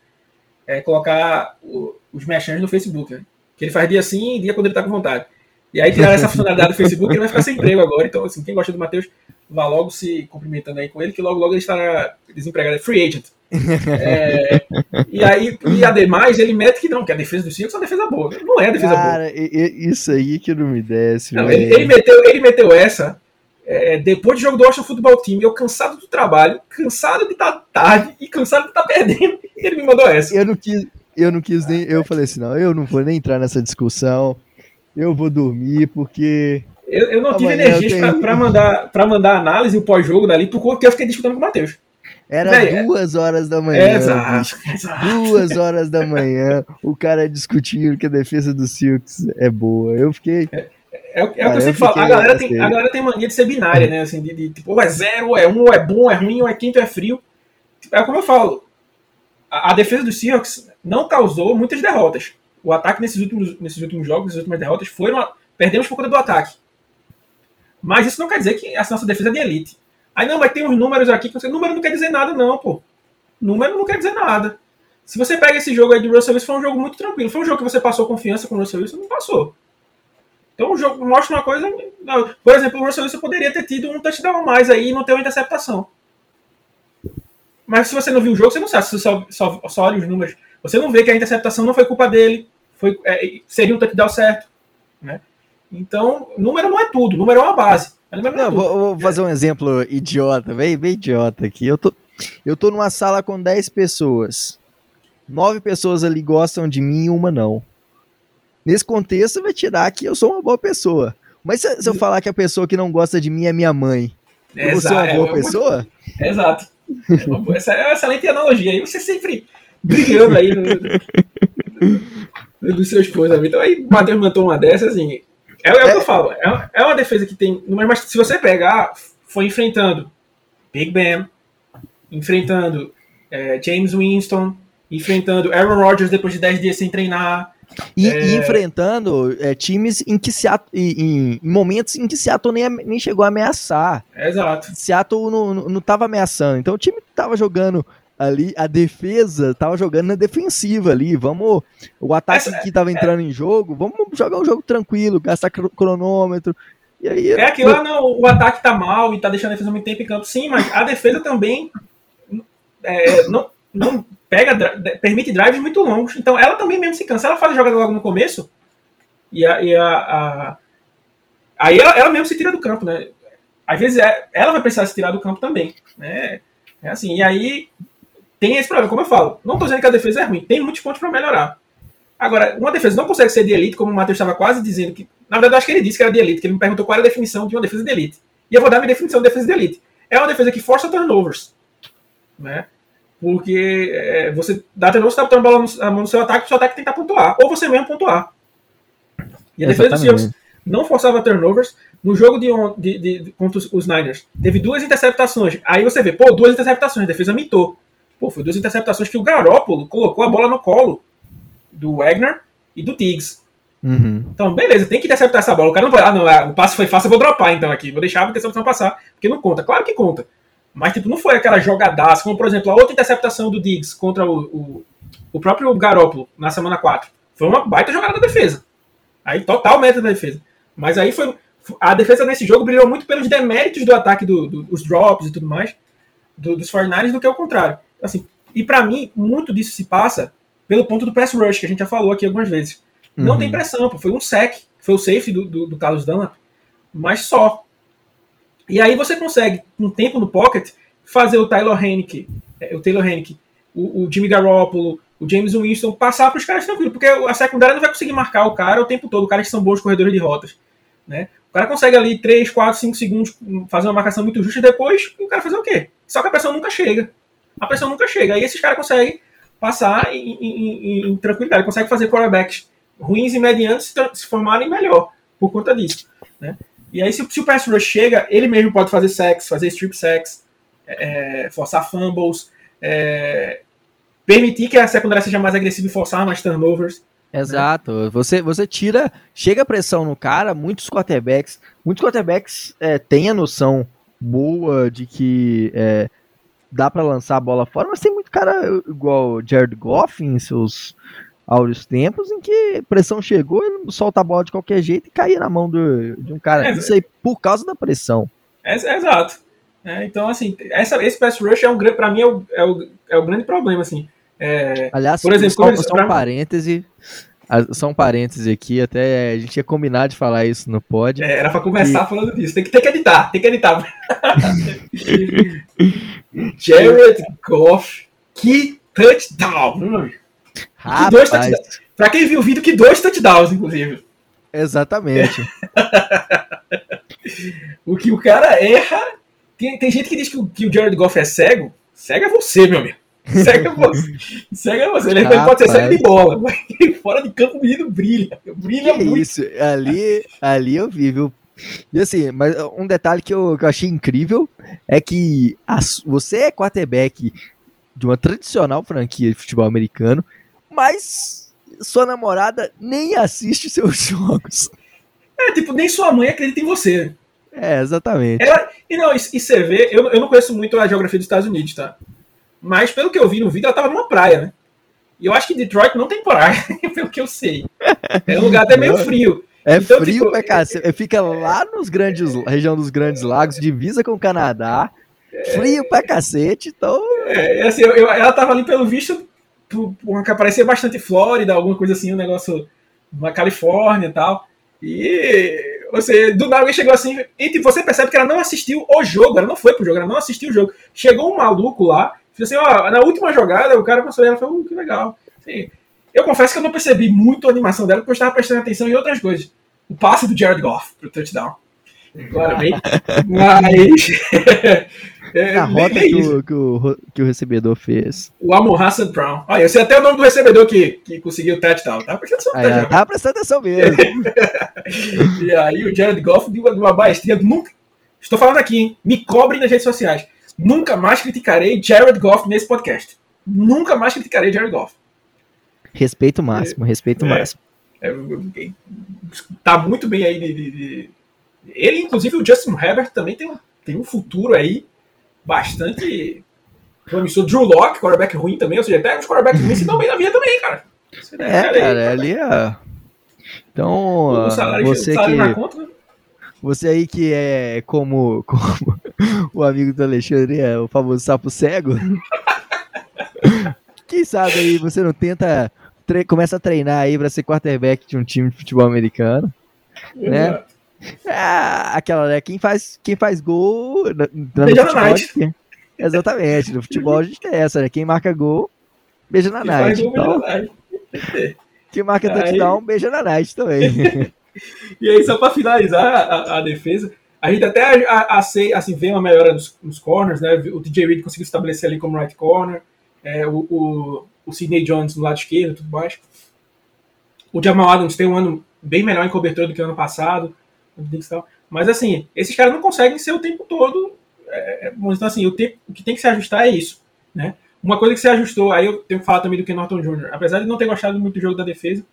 é colocar o, os mechãs no Facebook, né? Que ele faz dia sim e dia quando ele está com vontade. E aí tiraram essa funcionalidade do Facebook, ele vai ficar sem emprego agora. Então, assim, quem gosta do Matheus, vá logo se cumprimentando aí com ele, que logo logo ele estará desempregado, é free agent. É, e aí, e ademais, ele mete que não, que a defesa do Seahawks é uma defesa boa. Não é a defesa Cara, boa. isso aí que não me desce. Não, ele, ele, meteu, ele meteu essa é, depois do jogo do Washington Futebol Team, eu cansado do trabalho, cansado de estar tarde e cansado de estar perdendo, ele me mandou essa. Eu não quis, eu não quis nem. Eu falei assim, não, eu não vou nem entrar nessa discussão. Eu vou dormir, porque. Eu, eu não tive energia tenho... para mandar, pra mandar análise o pós-jogo dali, porque eu fiquei discutindo com o Matheus. Era Véi, duas horas da manhã. É, exato, exato, Duas horas da manhã, o cara discutindo que a defesa do Silks é boa. Eu fiquei. É, é, é o que eu sempre falo. A galera, tem, a galera tem mania de ser binária, né? Assim, de, de tipo, ou é zero, ou é um, ou é bom, ou é ruim, ou é quente, ou é frio. É como eu falo. A, a defesa do Seahawks não causou muitas derrotas. O ataque nesses últimos, nesses últimos jogos, nessas últimas derrotas, foram. Perdemos por conta do ataque. Mas isso não quer dizer que a nossa defesa é de elite. Aí não, mas tem uns números aqui que você. Número não quer dizer nada, não, pô. Número não quer dizer nada. Se você pega esse jogo aí de Russell Wilson, foi um jogo muito tranquilo. Foi um jogo que você passou confiança com o Russell Wilson? Não passou. Então o jogo mostra uma coisa. Por exemplo, o Russell Wilson poderia ter tido um touchdown a mais aí e não ter uma interceptação. Mas se você não viu o jogo, você não sabe. Você só, só, só olha os números, você não vê que a interceptação não foi culpa dele. Foi, é, seria um touchdown certo. Né? Então, número não é tudo, número é uma base. Não, é vou, vou, fazer um exemplo idiota, bem, bem idiota aqui. Eu tô, eu tô numa sala com 10 pessoas. Nove pessoas ali gostam de mim e uma não. Nesse contexto, vai tirar que eu sou uma boa pessoa. Mas se, se eu falar que a pessoa que não gosta de mim é minha mãe, é, você é uma boa é, pessoa? Exato. É uma, essa é uma excelente analogia. Aí você sempre brigando aí no, no, do seu esposo. Então aí o Matheus mandou uma dessas, assim. É, é, o que eu falo. É, é uma defesa que tem. Mas se você pegar, foi enfrentando Big Ben, enfrentando é, James Winston, enfrentando Aaron Rodgers depois de 10 dias sem treinar. E, é... e enfrentando é, times em que Seattle, em, em, momentos em que Seattle nem, nem chegou a ameaçar. Exato. Seattle não, não, não tava ameaçando. Então o time tava jogando ali, a defesa tava jogando na defensiva ali. Vamos. O ataque Essa, que tava é. entrando é, em jogo, vamos jogar um jogo tranquilo, gastar cronômetro. E aí, é aquilo, ah, não, o ataque tá mal e tá deixando a defesa muito tempo em campo. Sim, mas a defesa também é, não, não pega, permite drives muito longos. Então ela também mesmo se cansa. Ela faz a jogada logo no começo e, a, e a, a aí ela, ela mesmo se tira do campo, né? Às vezes é, ela vai precisar se tirar do campo também, né? É assim. E aí tem esse problema, como eu falo. Não estou dizendo que a defesa é ruim, tem muitos pontos para melhorar. Agora, uma defesa não consegue ser de elite, como o Matheus estava quase dizendo que. Na verdade, eu acho que ele disse que era de elite, que ele me perguntou qual era a definição de uma defesa de elite. E eu vou dar minha definição de defesa de elite. É uma defesa que força turnovers. Né? Porque é, você dá turnover, você está botando a bola no, a mão no seu ataque, o seu ataque tentar pontuar. Ou você mesmo pontuar. E a defesa dos Seahawks não forçava turnovers. No jogo de, de, de, de, contra os Niners, teve duas interceptações. Aí você vê, pô, duas interceptações, a defesa mitou. Pô, foi duas interceptações que o Garópolo colocou a bola no colo do Wagner e do Tiggs. Uhum. Então, beleza, tem que interceptar essa bola. O cara não vai, ah, não, ah, o passe foi fácil, eu vou dropar então aqui. Vou deixar a interceptação passar, porque não conta. Claro que conta. Mas, tipo, não foi aquela jogadaça, como, por exemplo, a outra interceptação do Diggs contra o, o, o próprio Garópolo na semana 4. Foi uma baita jogada da defesa. Aí, total meta da defesa. Mas aí foi. A defesa nesse jogo brilhou muito pelos deméritos do ataque, do, do, dos drops e tudo mais, do, dos 49 do que o contrário. Assim, e para mim, muito disso se passa pelo ponto do press rush, que a gente já falou aqui algumas vezes. Uhum. Não tem pressão, pô. foi um sec, foi o safety do, do, do Carlos Dunlap, mas só. E aí você consegue, com tempo no pocket, fazer o Taylor Hennick, é, o Taylor Hennick, o, o Jimmy Garoppolo, o James Winston passar para os caras tranquilo, porque a secundária não vai conseguir marcar o cara o tempo todo, caras que são bons corredores de rotas. Né? O cara consegue ali 3, 4, 5 segundos fazer uma marcação muito justa e depois o cara fazer o quê? Só que a pressão nunca chega. A pressão nunca chega. Aí esses caras conseguem passar em, em, em, tranquilidade, conseguem fazer quarterbacks ruins e medianos se, formarem melhor por conta disso. Né? E aí, se, se o pass rush chega, ele mesmo pode fazer sacks, fazer strip sacks, é, é, forçar fumbles, é, permitir que a secundária seja mais agressiva e forçar mais turnovers. Né? Exato. Né? Você, você tira, chega a pressão no cara, muitos quarterbacks, muitos quarterbacks é, têm a noção boa de que é, dá para lançar a bola fora, mas tem muito cara igual Jared Goff em seus áureos tempos em que pressão chegou, ele solta a bola de qualquer jeito e caía na mão do, de um cara. É, Isso aí por causa da pressão. É, é exato. É, então, assim, essa, esse pass rush é um grande, para mim, é o, é, o, é o grande problema, assim. É, Aliás, por exemplo, só, só um parêntese, só um parêntese aqui, até a gente ia combinar de falar isso no pod. É, era pra começar falando disso, tem que, tem que editar, tem que editar. Jared Goff, que touchdown! Rapaz. Que dois touchdowns. Pra quem viu o vídeo, que dois touchdowns, inclusive. Exatamente. o que o cara erra tem, tem gente que diz que o, que o Jared Goff é cego. Cego é você, meu amigo. Cego é você. Cego é você. Ele Rapaz. pode ser cego de bola, mas fora de campo o menino brilha. Brilha que muito. Isso, ali, ali eu vi, viu? E assim, mas um detalhe que eu, que eu achei incrível é que a, você é quarterback de uma tradicional franquia de futebol americano, mas sua namorada nem assiste seus jogos. É, tipo, nem sua mãe acredita em você. É, exatamente. Ela, e não, e, e você vê, eu, eu não conheço muito a geografia dos Estados Unidos, tá? Mas pelo que eu vi no vídeo, ela tava numa praia, né? E eu acho que Detroit não tem praia, pelo que eu sei. É um lugar até meio frio. É então, frio, tipo, é, cara, fica lá nos grandes, região dos Grandes Lagos, divisa com o Canadá. É, frio pra cacete, então. É, assim, eu, eu, ela tava ali pelo visto, por, por, parecia bastante Flórida, alguma coisa assim, um negócio na Califórnia e tal. E você, do nada alguém chegou assim, e tipo, você percebe que ela não assistiu o jogo, ela não foi pro jogo, ela não assistiu o jogo. Chegou um maluco lá, fez assim, ó, na última jogada, o cara passou e ela falou, uh, que legal. Assim, eu confesso que eu não percebi muito a animação dela, porque eu estava prestando atenção em outras coisas. O passe do Jared Goff pro touchdown. Claramente. Mas. É, a rota que o, que, o, que o recebedor fez. O Amor Hassan Brown. Olha, eu sei até o nome do recebedor que, que conseguiu o touchdown. Tava prestando atenção, ah, tava prestando atenção mesmo. e aí o Jared Goff deu uma maestria. Nunca. Estou falando aqui, hein? Me cobrem nas redes sociais. Nunca mais criticarei Jared Goff nesse podcast. Nunca mais criticarei Jared Goff. Respeito máximo, respeito é, máximo. É, tá muito bem aí de, de, de, Ele, inclusive, o Justin Herbert também tem um, tem um futuro aí bastante promissor. Drew Locke, quarterback ruim também, ou seja, até os quarterbacks ruins se dão bem na vida também, cara. é, cara, aí, ali é. Então, você que. Conta, né? Você aí que é como, como o amigo do Alexandre, é o famoso sapo cego. Quem sabe aí você não tenta começa a treinar aí para ser quarterback de um time de futebol americano, né? É, aquela, né? Quem faz, quem faz gol. Na, beija na night. Exatamente. No futebol a gente tem essa, né? Quem marca gol, beija na quem night. Gol, então, beija na night. Quem marca aí... touchdown, beija na night também. e aí, só para finalizar a, a, defesa, a gente até a, a, assim, vê uma melhora nos, nos, corners, né? O DJ Reed conseguiu estabelecer ali como right corner, é, o, o, o Sidney Jones no lado esquerdo tudo mais. O Jamal Adams tem um ano bem melhor em cobertura do que o ano passado. Mas assim, esses caras não conseguem ser o tempo todo. É, é então, assim, o, tempo, o que tem que se ajustar é isso. Né? Uma coisa que se ajustou, aí eu tenho que falar também do Ken Norton Jr., apesar de não ter gostado muito do jogo da defesa,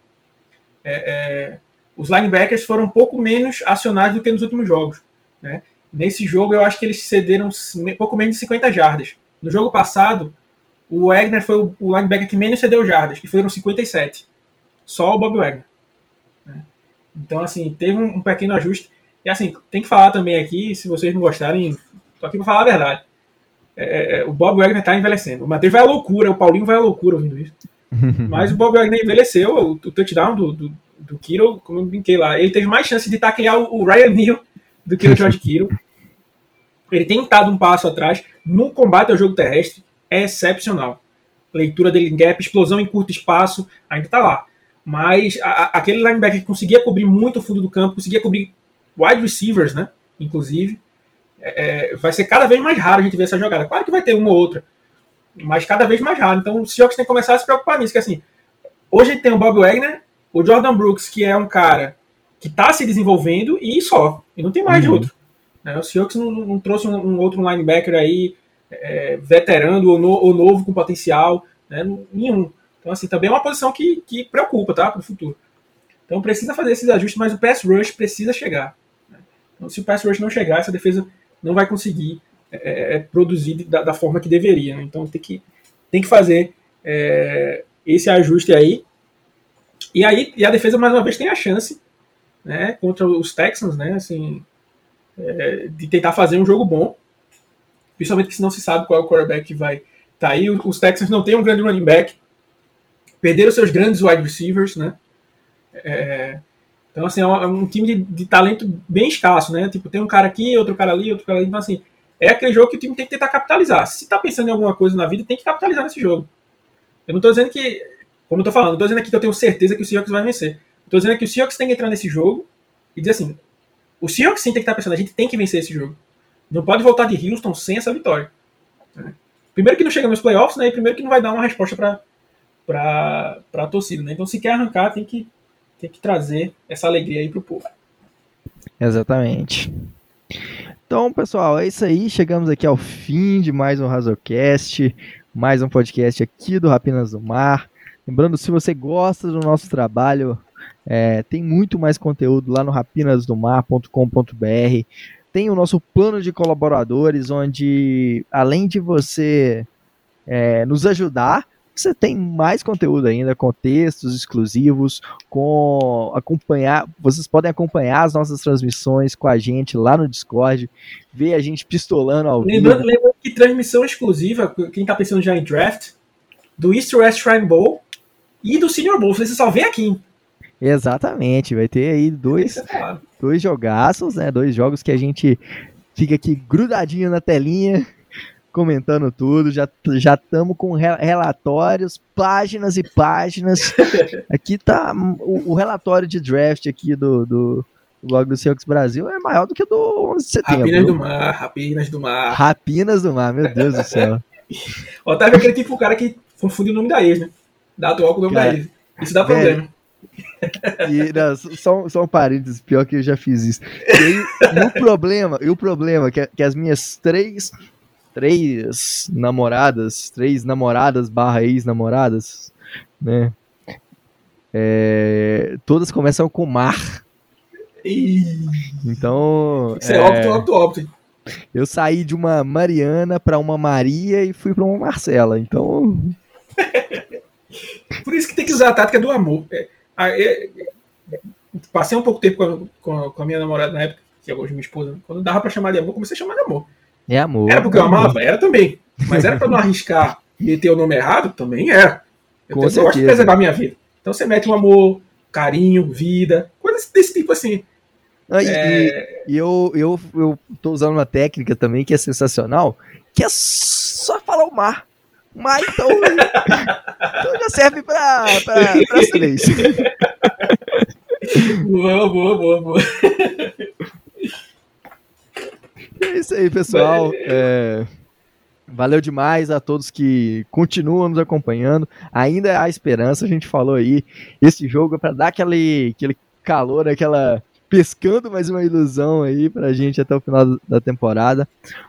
é, é, os linebackers foram um pouco menos acionados do que nos últimos jogos. Né? Nesse jogo, eu acho que eles cederam pouco menos de 50 jardas. No jogo passado, o Wagner foi o, linebacker que menos cedeu jardas, que foram 57. Só o Bob Wagner. Então, assim, teve um, um, pequeno ajuste. E, assim, tem que falar também aqui, se vocês não gostarem, tô aqui para falar a verdade. É, é, é, o Bob Wagner tá envelhecendo. O Matheus vai à loucura, o Paulinho vai à loucura ouvindo isso. Mas o Bob Wagner envelheceu, o, o touchdown do, do, do Kiro, como eu brinquei lá, ele teve mais chance de taclear o, o Ryan Neal do que o George Kiro. Ele tem dado um passo atrás. No combate ao jogo terrestre, é excepcional. Leitura dele em gap, explosão em curto espaço, ainda tá lá. Mas a, aquele linebacker que conseguia cobrir muito o fundo do campo, conseguia cobrir wide receivers, né? Inclusive, é, é, vai ser cada vez mais raro a gente ver essa jogada. Claro que vai ter uma ou outra, mas cada vez mais raro. Então o Seahawks tem que começar a se preocupar nisso, que assim, hoje a gente tem o Bob Wagner, o Jordan Brooks, que é um cara que está se desenvolvendo e só, e não tem mais uhum. de outro. Né? O Seahawks não, não trouxe um, um, outro linebacker aí é, veterano ou, no, ou, novo com potencial, né? nenhum. Então, assim, também é uma posição que, que preocupa, tá? Para o futuro. Então, precisa fazer esses ajustes, mas o pass rush precisa chegar. Né? Então, se o pass rush não chegar, essa defesa não vai conseguir é, é, é produzir da, da, forma que deveria. Né? Então, tem que, tem que fazer é, esse ajuste aí. E aí, e a defesa mais uma vez tem a chance, né, contra os Texans, né, assim, é, de tentar fazer um jogo bom, principalmente que se não se sabe qual é o quarterback que vai tá aí. Os Texans não têm um grande running back, perderam seus grandes wide receivers, né? É, então, assim, é um, é um time de, de, talento bem escasso, né? Tipo, tem um cara aqui, outro cara ali, outro cara ali. Então, assim, é aquele jogo que o time tem que tentar capitalizar. Se tá pensando em alguma coisa na vida, tem que capitalizar nesse jogo. Eu não tô dizendo que, como eu tô falando, não tô dizendo aqui que eu tenho certeza que o Seahawks vai vencer. Eu tô dizendo que o Seahawks tem que entrar nesse jogo e dizer assim, o Seahawks sim tem que estar pensando, a gente tem que vencer esse jogo. Não pode voltar de Houston sem essa vitória. Primeiro que não chega nos playoffs, né? E primeiro que não vai dar uma resposta para para a torcida, né? Então se quer arrancar, tem que tem que trazer essa alegria aí pro povo. Exatamente. Então, pessoal, é isso aí. Chegamos aqui ao fim de mais um Razocast, mais um podcast aqui do Rapinas do Mar. Lembrando, se você gosta do nosso trabalho, é, tem muito mais conteúdo lá no rapinasdomar.com.br. Tem o nosso plano de colaboradores, onde além de você é, nos ajudar, você tem mais conteúdo ainda, com textos exclusivos, com acompanhar, vocês podem acompanhar as nossas transmissões com a gente lá no Discord, ver a gente pistolando ao lembrando, vivo. Lembrando que transmissão exclusiva, quem está pensando já em draft, do East West Shrine Bowl e do Senior Bowl, você só vê aqui. Exatamente, vai ter aí dois, dois jogaços, né? Dois jogos que a gente fica aqui grudadinho na telinha, comentando tudo. Já já estamos com relatórios, páginas e páginas. Aqui tá o, o relatório de draft aqui do, do, blog do Seahawks Brasil é maior do que do 11 de setembro. Rapinas do Mar, Rapinas do Mar. Rapinas do Mar, meu Deus do céu. Otávio é aquele tipo cara que confunde o nome da ex, né? Da atual com o nome cara, ex. Isso dá problema. E, não, só, só um parênteses, pior que eu já fiz isso. E, aí, o problema, e o problema que, que as minhas três, três namoradas, três namoradas barra ex-namoradas, né? É, todas começam com mar. Então. Isso é, é óbvio, óbvio, óbvio. Eu saí de uma Mariana para uma Maria e fui para uma Marcela. Então. Por isso que tem que usar a tática do amor. É, é, passei um pouco tempo com a, com, a, com a, minha namorada na época, que é hoje minha esposa. Quando dava pra chamar de amor, comecei a chamar de amor. É amor. Era porque eu amava? Era também. Mas era pra não arriscar e ter o nome errado? Também era. Eu, tenho, eu gosto de preservar a minha vida. Então você mete um amor, carinho, vida, coisas desse tipo assim. Ah, é... e, e, eu, eu, eu tô usando uma técnica também que é sensacional, que é só falar o mar. Mas então, então já serve para as três. Boa, boa, boa, boa. É isso aí, pessoal. É, valeu demais a todos que continuam nos acompanhando. Ainda há esperança, a gente falou aí. Esse jogo é para dar aquele, aquele calor, aquela pescando mais uma ilusão aí pra gente até o final da temporada.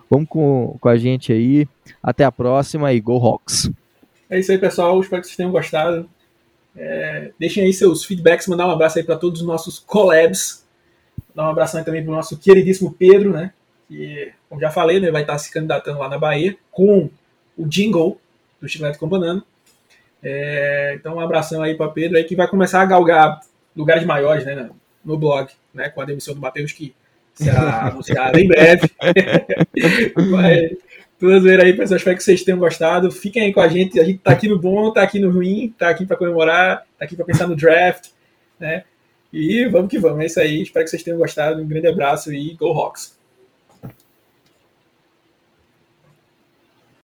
Vamos com, com a gente aí. Até a próxima e Go Hawks! É isso aí, pessoal. Espero que vocês tenham gostado. É, deixem aí seus feedbacks, mandar um abraço aí para todos os nossos collabs. Dar um abraço aí também para o nosso queridíssimo Pedro, né? Que, como já falei, né, vai estar se candidatando lá na Bahia com o jingle do Chiclete com Banana. É, então, um abração aí para Pedro aí que vai começar a galgar lugares maiores, né? No blog, né? Com a demissão do Matheus, que será anunciada em breve. Mas, tudo zoeira aí, pessoal. Espero que vocês tenham gostado. Fiquem aí com a gente. A gente tá aqui no bom, tá aqui no ruim, tá aqui para comemorar, tá aqui para pensar no draft, né? E vamos que vamos. É isso aí. Espero que vocês tenham gostado. Um grande abraço e Go Hawks!